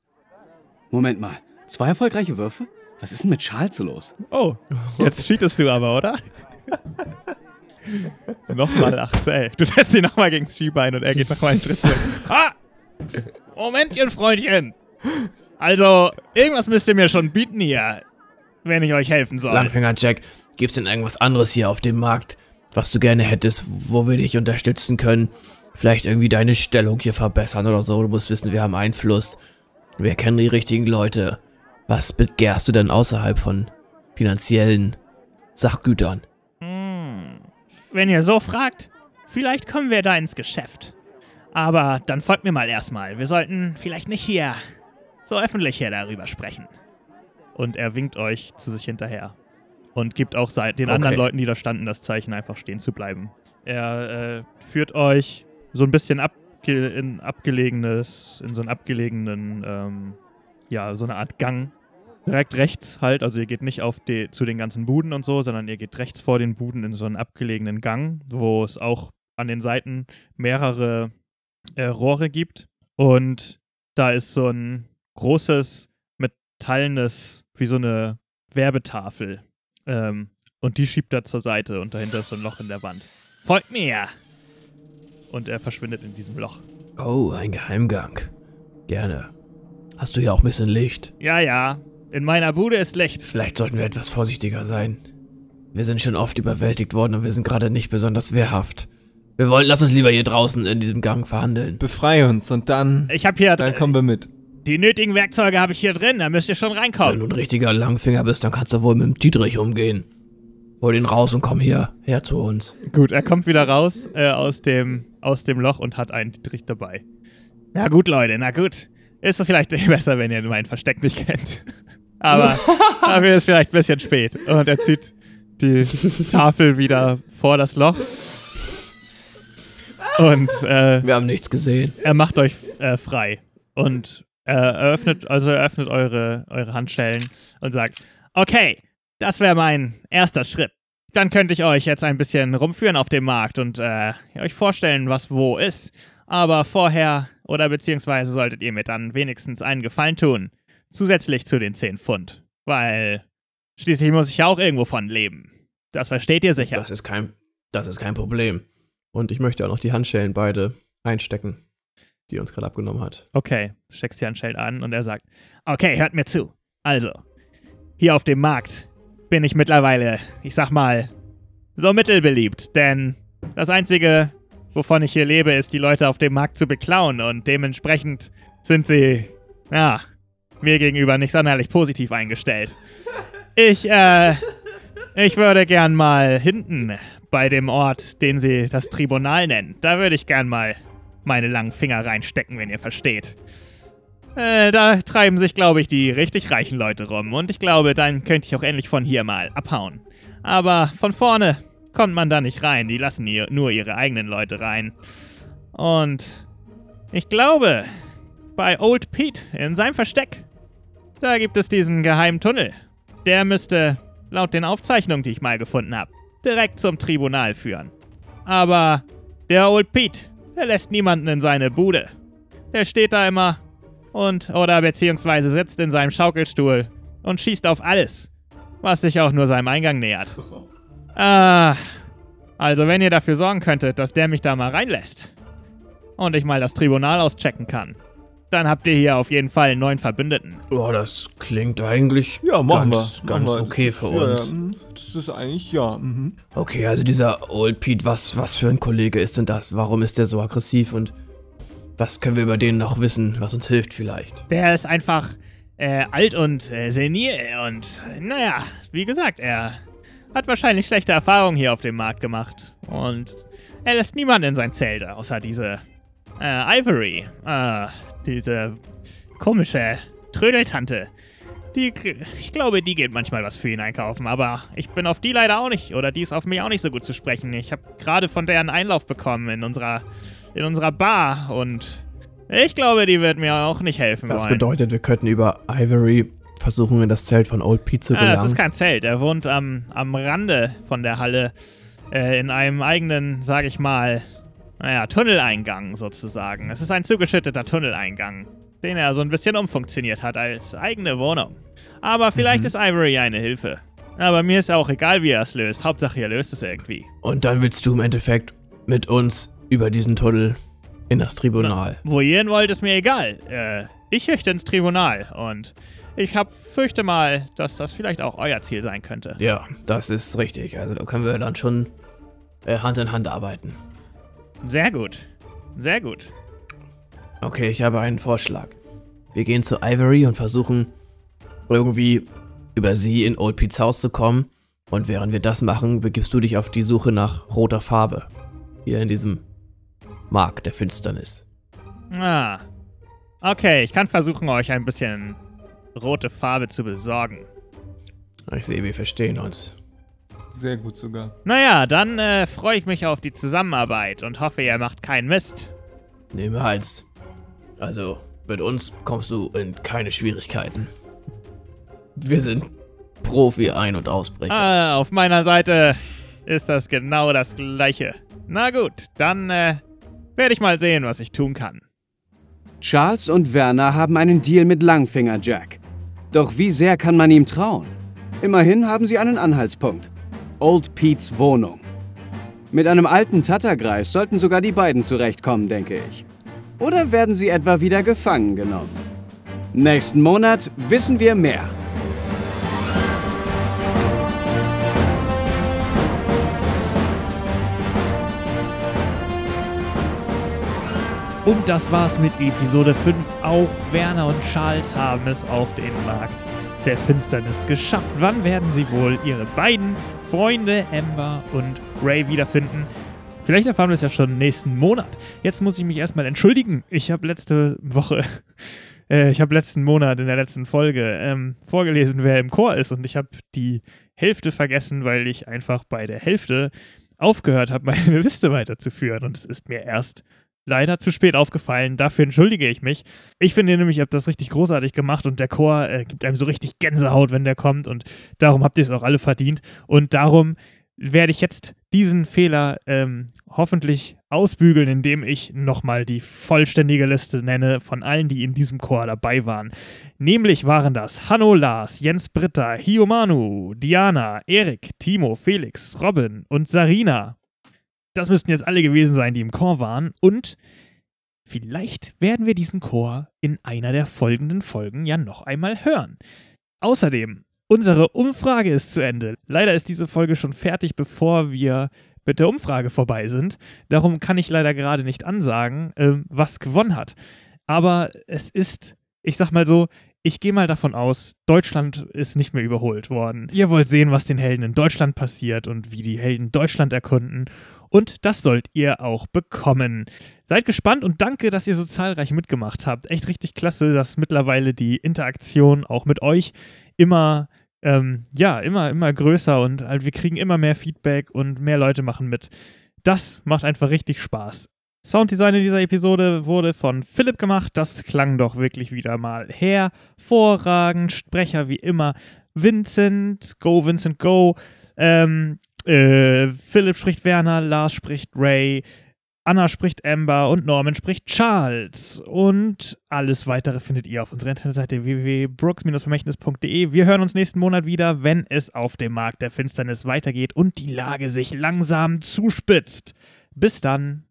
Speaker 1: Moment mal. Zwei erfolgreiche Würfe? Was ist denn mit Charles so los?
Speaker 9: Oh, jetzt cheatest du aber, oder? nochmal 8 zu 11. Du setzt ihn nochmal gegen das Skibein und er geht nochmal einen Schritt zurück. Ah! Momentchen, Freundchen. Also, irgendwas müsst ihr mir schon bieten hier, wenn ich euch helfen soll.
Speaker 4: Langfinger Jack, gibt's denn irgendwas anderes hier auf dem Markt, was du gerne hättest, wo wir dich unterstützen können? Vielleicht irgendwie deine Stellung hier verbessern oder so. Du musst wissen, wir haben Einfluss. Wir kennen die richtigen Leute. Was begehrst du denn außerhalb von finanziellen Sachgütern?
Speaker 2: Hm. Wenn ihr so fragt, vielleicht kommen wir da ins Geschäft. Aber dann folgt mir mal erstmal. Wir sollten vielleicht nicht hier so öffentlich hier darüber sprechen.
Speaker 9: Und er winkt euch zu sich hinterher. Und gibt auch den
Speaker 4: Okay.
Speaker 9: anderen Leuten, die da standen, das Zeichen, einfach stehen zu bleiben. Er äh, führt euch so ein bisschen abge in abgelegenes, in so einen abgelegenen, ähm, ja, so eine Art Gang. Direkt rechts halt, also ihr geht nicht auf die, zu den ganzen Buden und so, sondern ihr geht rechts vor den Buden in so einen abgelegenen Gang, wo es auch an den Seiten mehrere äh, Rohre gibt. Und da ist so ein großes metallenes, wie so eine Werbetafel. Ähm, und die schiebt er zur Seite und dahinter ist so ein Loch in der Wand.
Speaker 2: Folgt mir!
Speaker 9: Und er verschwindet in diesem Loch.
Speaker 4: Oh, ein Geheimgang. Gerne. Hast du hier auch ein bisschen Licht?
Speaker 2: Ja, ja. In meiner Bude ist Licht.
Speaker 4: Vielleicht sollten wir etwas vorsichtiger sein. Wir sind schon oft überwältigt worden und wir sind gerade nicht besonders wehrhaft. Wir wollen, lass uns lieber hier draußen in diesem Gang verhandeln.
Speaker 3: Befrei uns und dann,
Speaker 2: Ich habe hier
Speaker 3: dann kommen wir mit.
Speaker 2: Die nötigen Werkzeuge habe ich hier drin. Da müsst ihr schon
Speaker 4: Wenn
Speaker 2: reinkommen.
Speaker 4: du ein richtiger Langfinger bist, dann kannst du wohl mit dem Dietrich umgehen. Hol ihn raus und komm hier, her zu uns.
Speaker 9: Gut, er kommt wieder raus äh, aus, dem, aus dem Loch und hat einen Dietrich dabei.
Speaker 2: Na gut, Leute, na gut. Ist so vielleicht besser, wenn ihr mein Versteck nicht kennt. Aber
Speaker 9: Dafür ist vielleicht ein bisschen spät. Und er zieht die Tafel wieder vor das Loch. Und äh,
Speaker 4: Wir haben nichts gesehen.
Speaker 9: er macht euch äh, frei. Und er eröffnet, also er öffnet eure, eure Handschellen und sagt,
Speaker 2: okay, das wäre mein erster Schritt. Dann könnte ich euch jetzt ein bisschen rumführen auf dem Markt und äh, euch vorstellen, was wo ist. Aber vorher oder beziehungsweise solltet ihr mir dann wenigstens einen Gefallen tun. Zusätzlich zu den 10 Pfund. Weil schließlich muss ich ja auch irgendwo von leben. Das versteht ihr sicher.
Speaker 4: Das ist kein, das ist kein Problem.
Speaker 10: Und ich möchte auch noch die Handschellen beide einstecken, die uns gerade abgenommen hat.
Speaker 9: okay, steckst dir ein Schild an und er sagt,
Speaker 2: Okay, hört mir zu. Also, hier auf dem Markt bin ich mittlerweile, ich sag mal, so mittelbeliebt, denn das Einzige, wovon ich hier lebe, ist, die Leute auf dem Markt zu beklauen und dementsprechend sind sie, ja, mir gegenüber nicht sonderlich positiv eingestellt. Ich, äh, ich würde gern mal hinten bei dem Ort, den sie das Tribunal nennen, da würde ich gern mal meine langen Finger reinstecken, wenn ihr versteht. Äh, da treiben sich, glaube ich, die richtig reichen Leute rum. Und ich glaube, dann könnte ich auch endlich von hier mal abhauen. Aber von vorne kommt man da nicht rein. Die lassen ihr, nur ihre eigenen Leute rein. Und ich glaube, bei Old Pete in seinem Versteck, da gibt es diesen geheimen Tunnel. Der müsste, laut den Aufzeichnungen, die ich mal gefunden habe, direkt zum Tribunal führen. Aber der Old Pete, der lässt niemanden in seine Bude. Der steht da immer und oder beziehungsweise sitzt in seinem Schaukelstuhl und schießt auf alles, was sich auch nur seinem Eingang nähert. Ah, also wenn ihr dafür sorgen könntet, dass der mich da mal reinlässt und ich mal das Tribunal auschecken kann, dann habt ihr hier auf jeden Fall einen neuen Verbündeten.
Speaker 4: Oh, das klingt eigentlich
Speaker 3: Ja, machen
Speaker 4: ganz,
Speaker 3: wir.
Speaker 4: ganz
Speaker 3: machen wir.
Speaker 4: okay
Speaker 3: das
Speaker 4: für uns.
Speaker 3: Ja, mhm. das ist eigentlich, ja. Mhm.
Speaker 4: Okay, also dieser Old Pete, was, was für ein Kollege ist denn das? Warum ist der so aggressiv und was können wir über den noch wissen, was uns hilft vielleicht?
Speaker 2: Der ist einfach äh, alt und äh, senil und naja, wie gesagt, er hat wahrscheinlich schlechte Erfahrungen hier auf dem Markt gemacht und er lässt niemanden in sein Zelt, außer diese äh, Ivory, äh, diese komische Trödeltante.
Speaker 5: Die, ich glaube, die geht manchmal was für ihn einkaufen, aber ich bin auf die leider auch nicht, oder die ist auf mich auch nicht so gut zu sprechen. Ich habe gerade von der einen Einlauf bekommen in unserer, in unserer Bar und ich glaube, die wird mir auch nicht helfen
Speaker 4: Das
Speaker 5: wollen.
Speaker 4: bedeutet, wir könnten über Ivory versuchen, in das Zelt von Old Pete zu
Speaker 5: Ah,
Speaker 4: gelangen.
Speaker 5: das ist kein Zelt. Er wohnt am, am Rande von der Halle äh, in einem eigenen, sag ich mal, naja, Tunneleingang sozusagen. Es ist ein zugeschütteter Tunneleingang, den er so ein bisschen umfunktioniert hat als eigene Wohnung. Aber vielleicht ist Ivory eine Hilfe. Aber mir ist auch egal, wie er es löst. Hauptsache, er löst es irgendwie.
Speaker 4: Und dann willst du im Endeffekt mit uns über diesen Tunnel in das Tribunal.
Speaker 5: Wo ihr hin wollt, ist mir egal. Äh, ich möchte ins Tribunal und ich hab, fürchte mal, dass das vielleicht auch euer Ziel sein könnte.
Speaker 4: Ja, das ist richtig. Also da können wir dann schon äh, Hand in Hand arbeiten.
Speaker 5: Sehr gut. Sehr gut.
Speaker 4: Okay, ich habe einen Vorschlag. Wir gehen zu Ivory und versuchen irgendwie über sie in Old Pete's Haus zu kommen. Und während wir das machen, begibst du dich auf die Suche nach roter Farbe. Hier in diesem Markt der Finsternis.
Speaker 5: Ah. Okay, ich kann versuchen, euch ein bisschen rote Farbe zu besorgen.
Speaker 4: Ich sehe, wir verstehen uns.
Speaker 3: Sehr gut sogar.
Speaker 5: Naja, dann äh, freue ich mich auf die Zusammenarbeit und hoffe, ihr macht keinen Mist.
Speaker 4: Niemals. Also, mit uns kommst du in keine Schwierigkeiten. Wir sind Profi-Ein- und Ausbrecher.
Speaker 5: Ah, auf meiner Seite ist das genau das Gleiche. Na gut, dann äh, werde ich mal sehen, was ich tun kann.
Speaker 1: Charles und Werner haben einen Deal mit Langfinger Jack. Doch wie sehr kann man ihm trauen? Immerhin haben sie einen Anhaltspunkt. Old Pete's Wohnung. Mit einem alten Tattergreis sollten sogar die beiden zurechtkommen, denke ich. Oder werden sie etwa wieder gefangen genommen? Nächsten Monat wissen wir mehr.
Speaker 2: Und das war's mit Episode 5. Auch Werner und Charles haben es auf den Markt der Finsternis geschafft. Wann werden sie wohl ihre beiden Freunde Amber und Ray wiederfinden? Vielleicht erfahren wir es ja schon nächsten Monat. Jetzt muss ich mich erstmal entschuldigen. Ich habe letzte Woche, äh, ich habe letzten Monat in der letzten Folge ähm, vorgelesen, wer im Chor ist. Und ich habe die Hälfte vergessen, weil ich einfach bei der Hälfte aufgehört habe, meine Liste weiterzuführen. Und es ist mir erst leider zu spät aufgefallen. Dafür entschuldige ich mich. Ich finde nämlich, ihr habt das richtig großartig gemacht und der Chor äh, gibt einem so richtig Gänsehaut, wenn der kommt und darum habt ihr es auch alle verdient. Und darum werde ich jetzt diesen Fehler ähm, hoffentlich ausbügeln, indem ich nochmal die vollständige Liste nenne von allen, die in diesem Chor dabei waren. Nämlich waren das Hanno Lars, Jens Britta, Hiomanu, Diana, Erik, Timo, Felix, Robin und Sarina. Das müssten jetzt alle gewesen sein, die im Chor waren. Und vielleicht werden wir diesen Chor in einer der folgenden Folgen ja noch einmal hören. Außerdem, unsere Umfrage ist zu Ende. Leider ist diese Folge schon fertig, bevor wir mit der Umfrage vorbei sind. Darum kann ich leider gerade nicht ansagen, ähm, was gewonnen hat. Aber es ist, ich sag mal so, ich gehe mal davon aus, Deutschland ist nicht mehr überholt worden. Ihr wollt sehen, was den Helden in Deutschland passiert und wie die Helden Deutschland erkunden. Und das sollt ihr auch bekommen. Seid gespannt und danke, dass ihr so zahlreich mitgemacht habt. Echt richtig klasse, dass mittlerweile die Interaktion auch mit euch immer, ähm, ja, immer, immer größer und halt wir kriegen immer mehr Feedback und mehr Leute machen mit. Das macht einfach richtig Spaß. Sounddesign in dieser Episode wurde von Philipp gemacht. Das klang doch wirklich wieder mal hervorragend. Sprecher wie immer Vincent, Go Vincent Go. Ähm, äh, Philipp spricht Werner, Lars spricht Ray, Anna spricht Amber und Norman spricht Charles. Und alles weitere findet ihr auf unserer Internetseite www.brooks-vermächtnis.de. Wir hören uns nächsten Monat wieder, wenn es auf dem Markt der Finsternis weitergeht und die Lage sich langsam zuspitzt. Bis dann.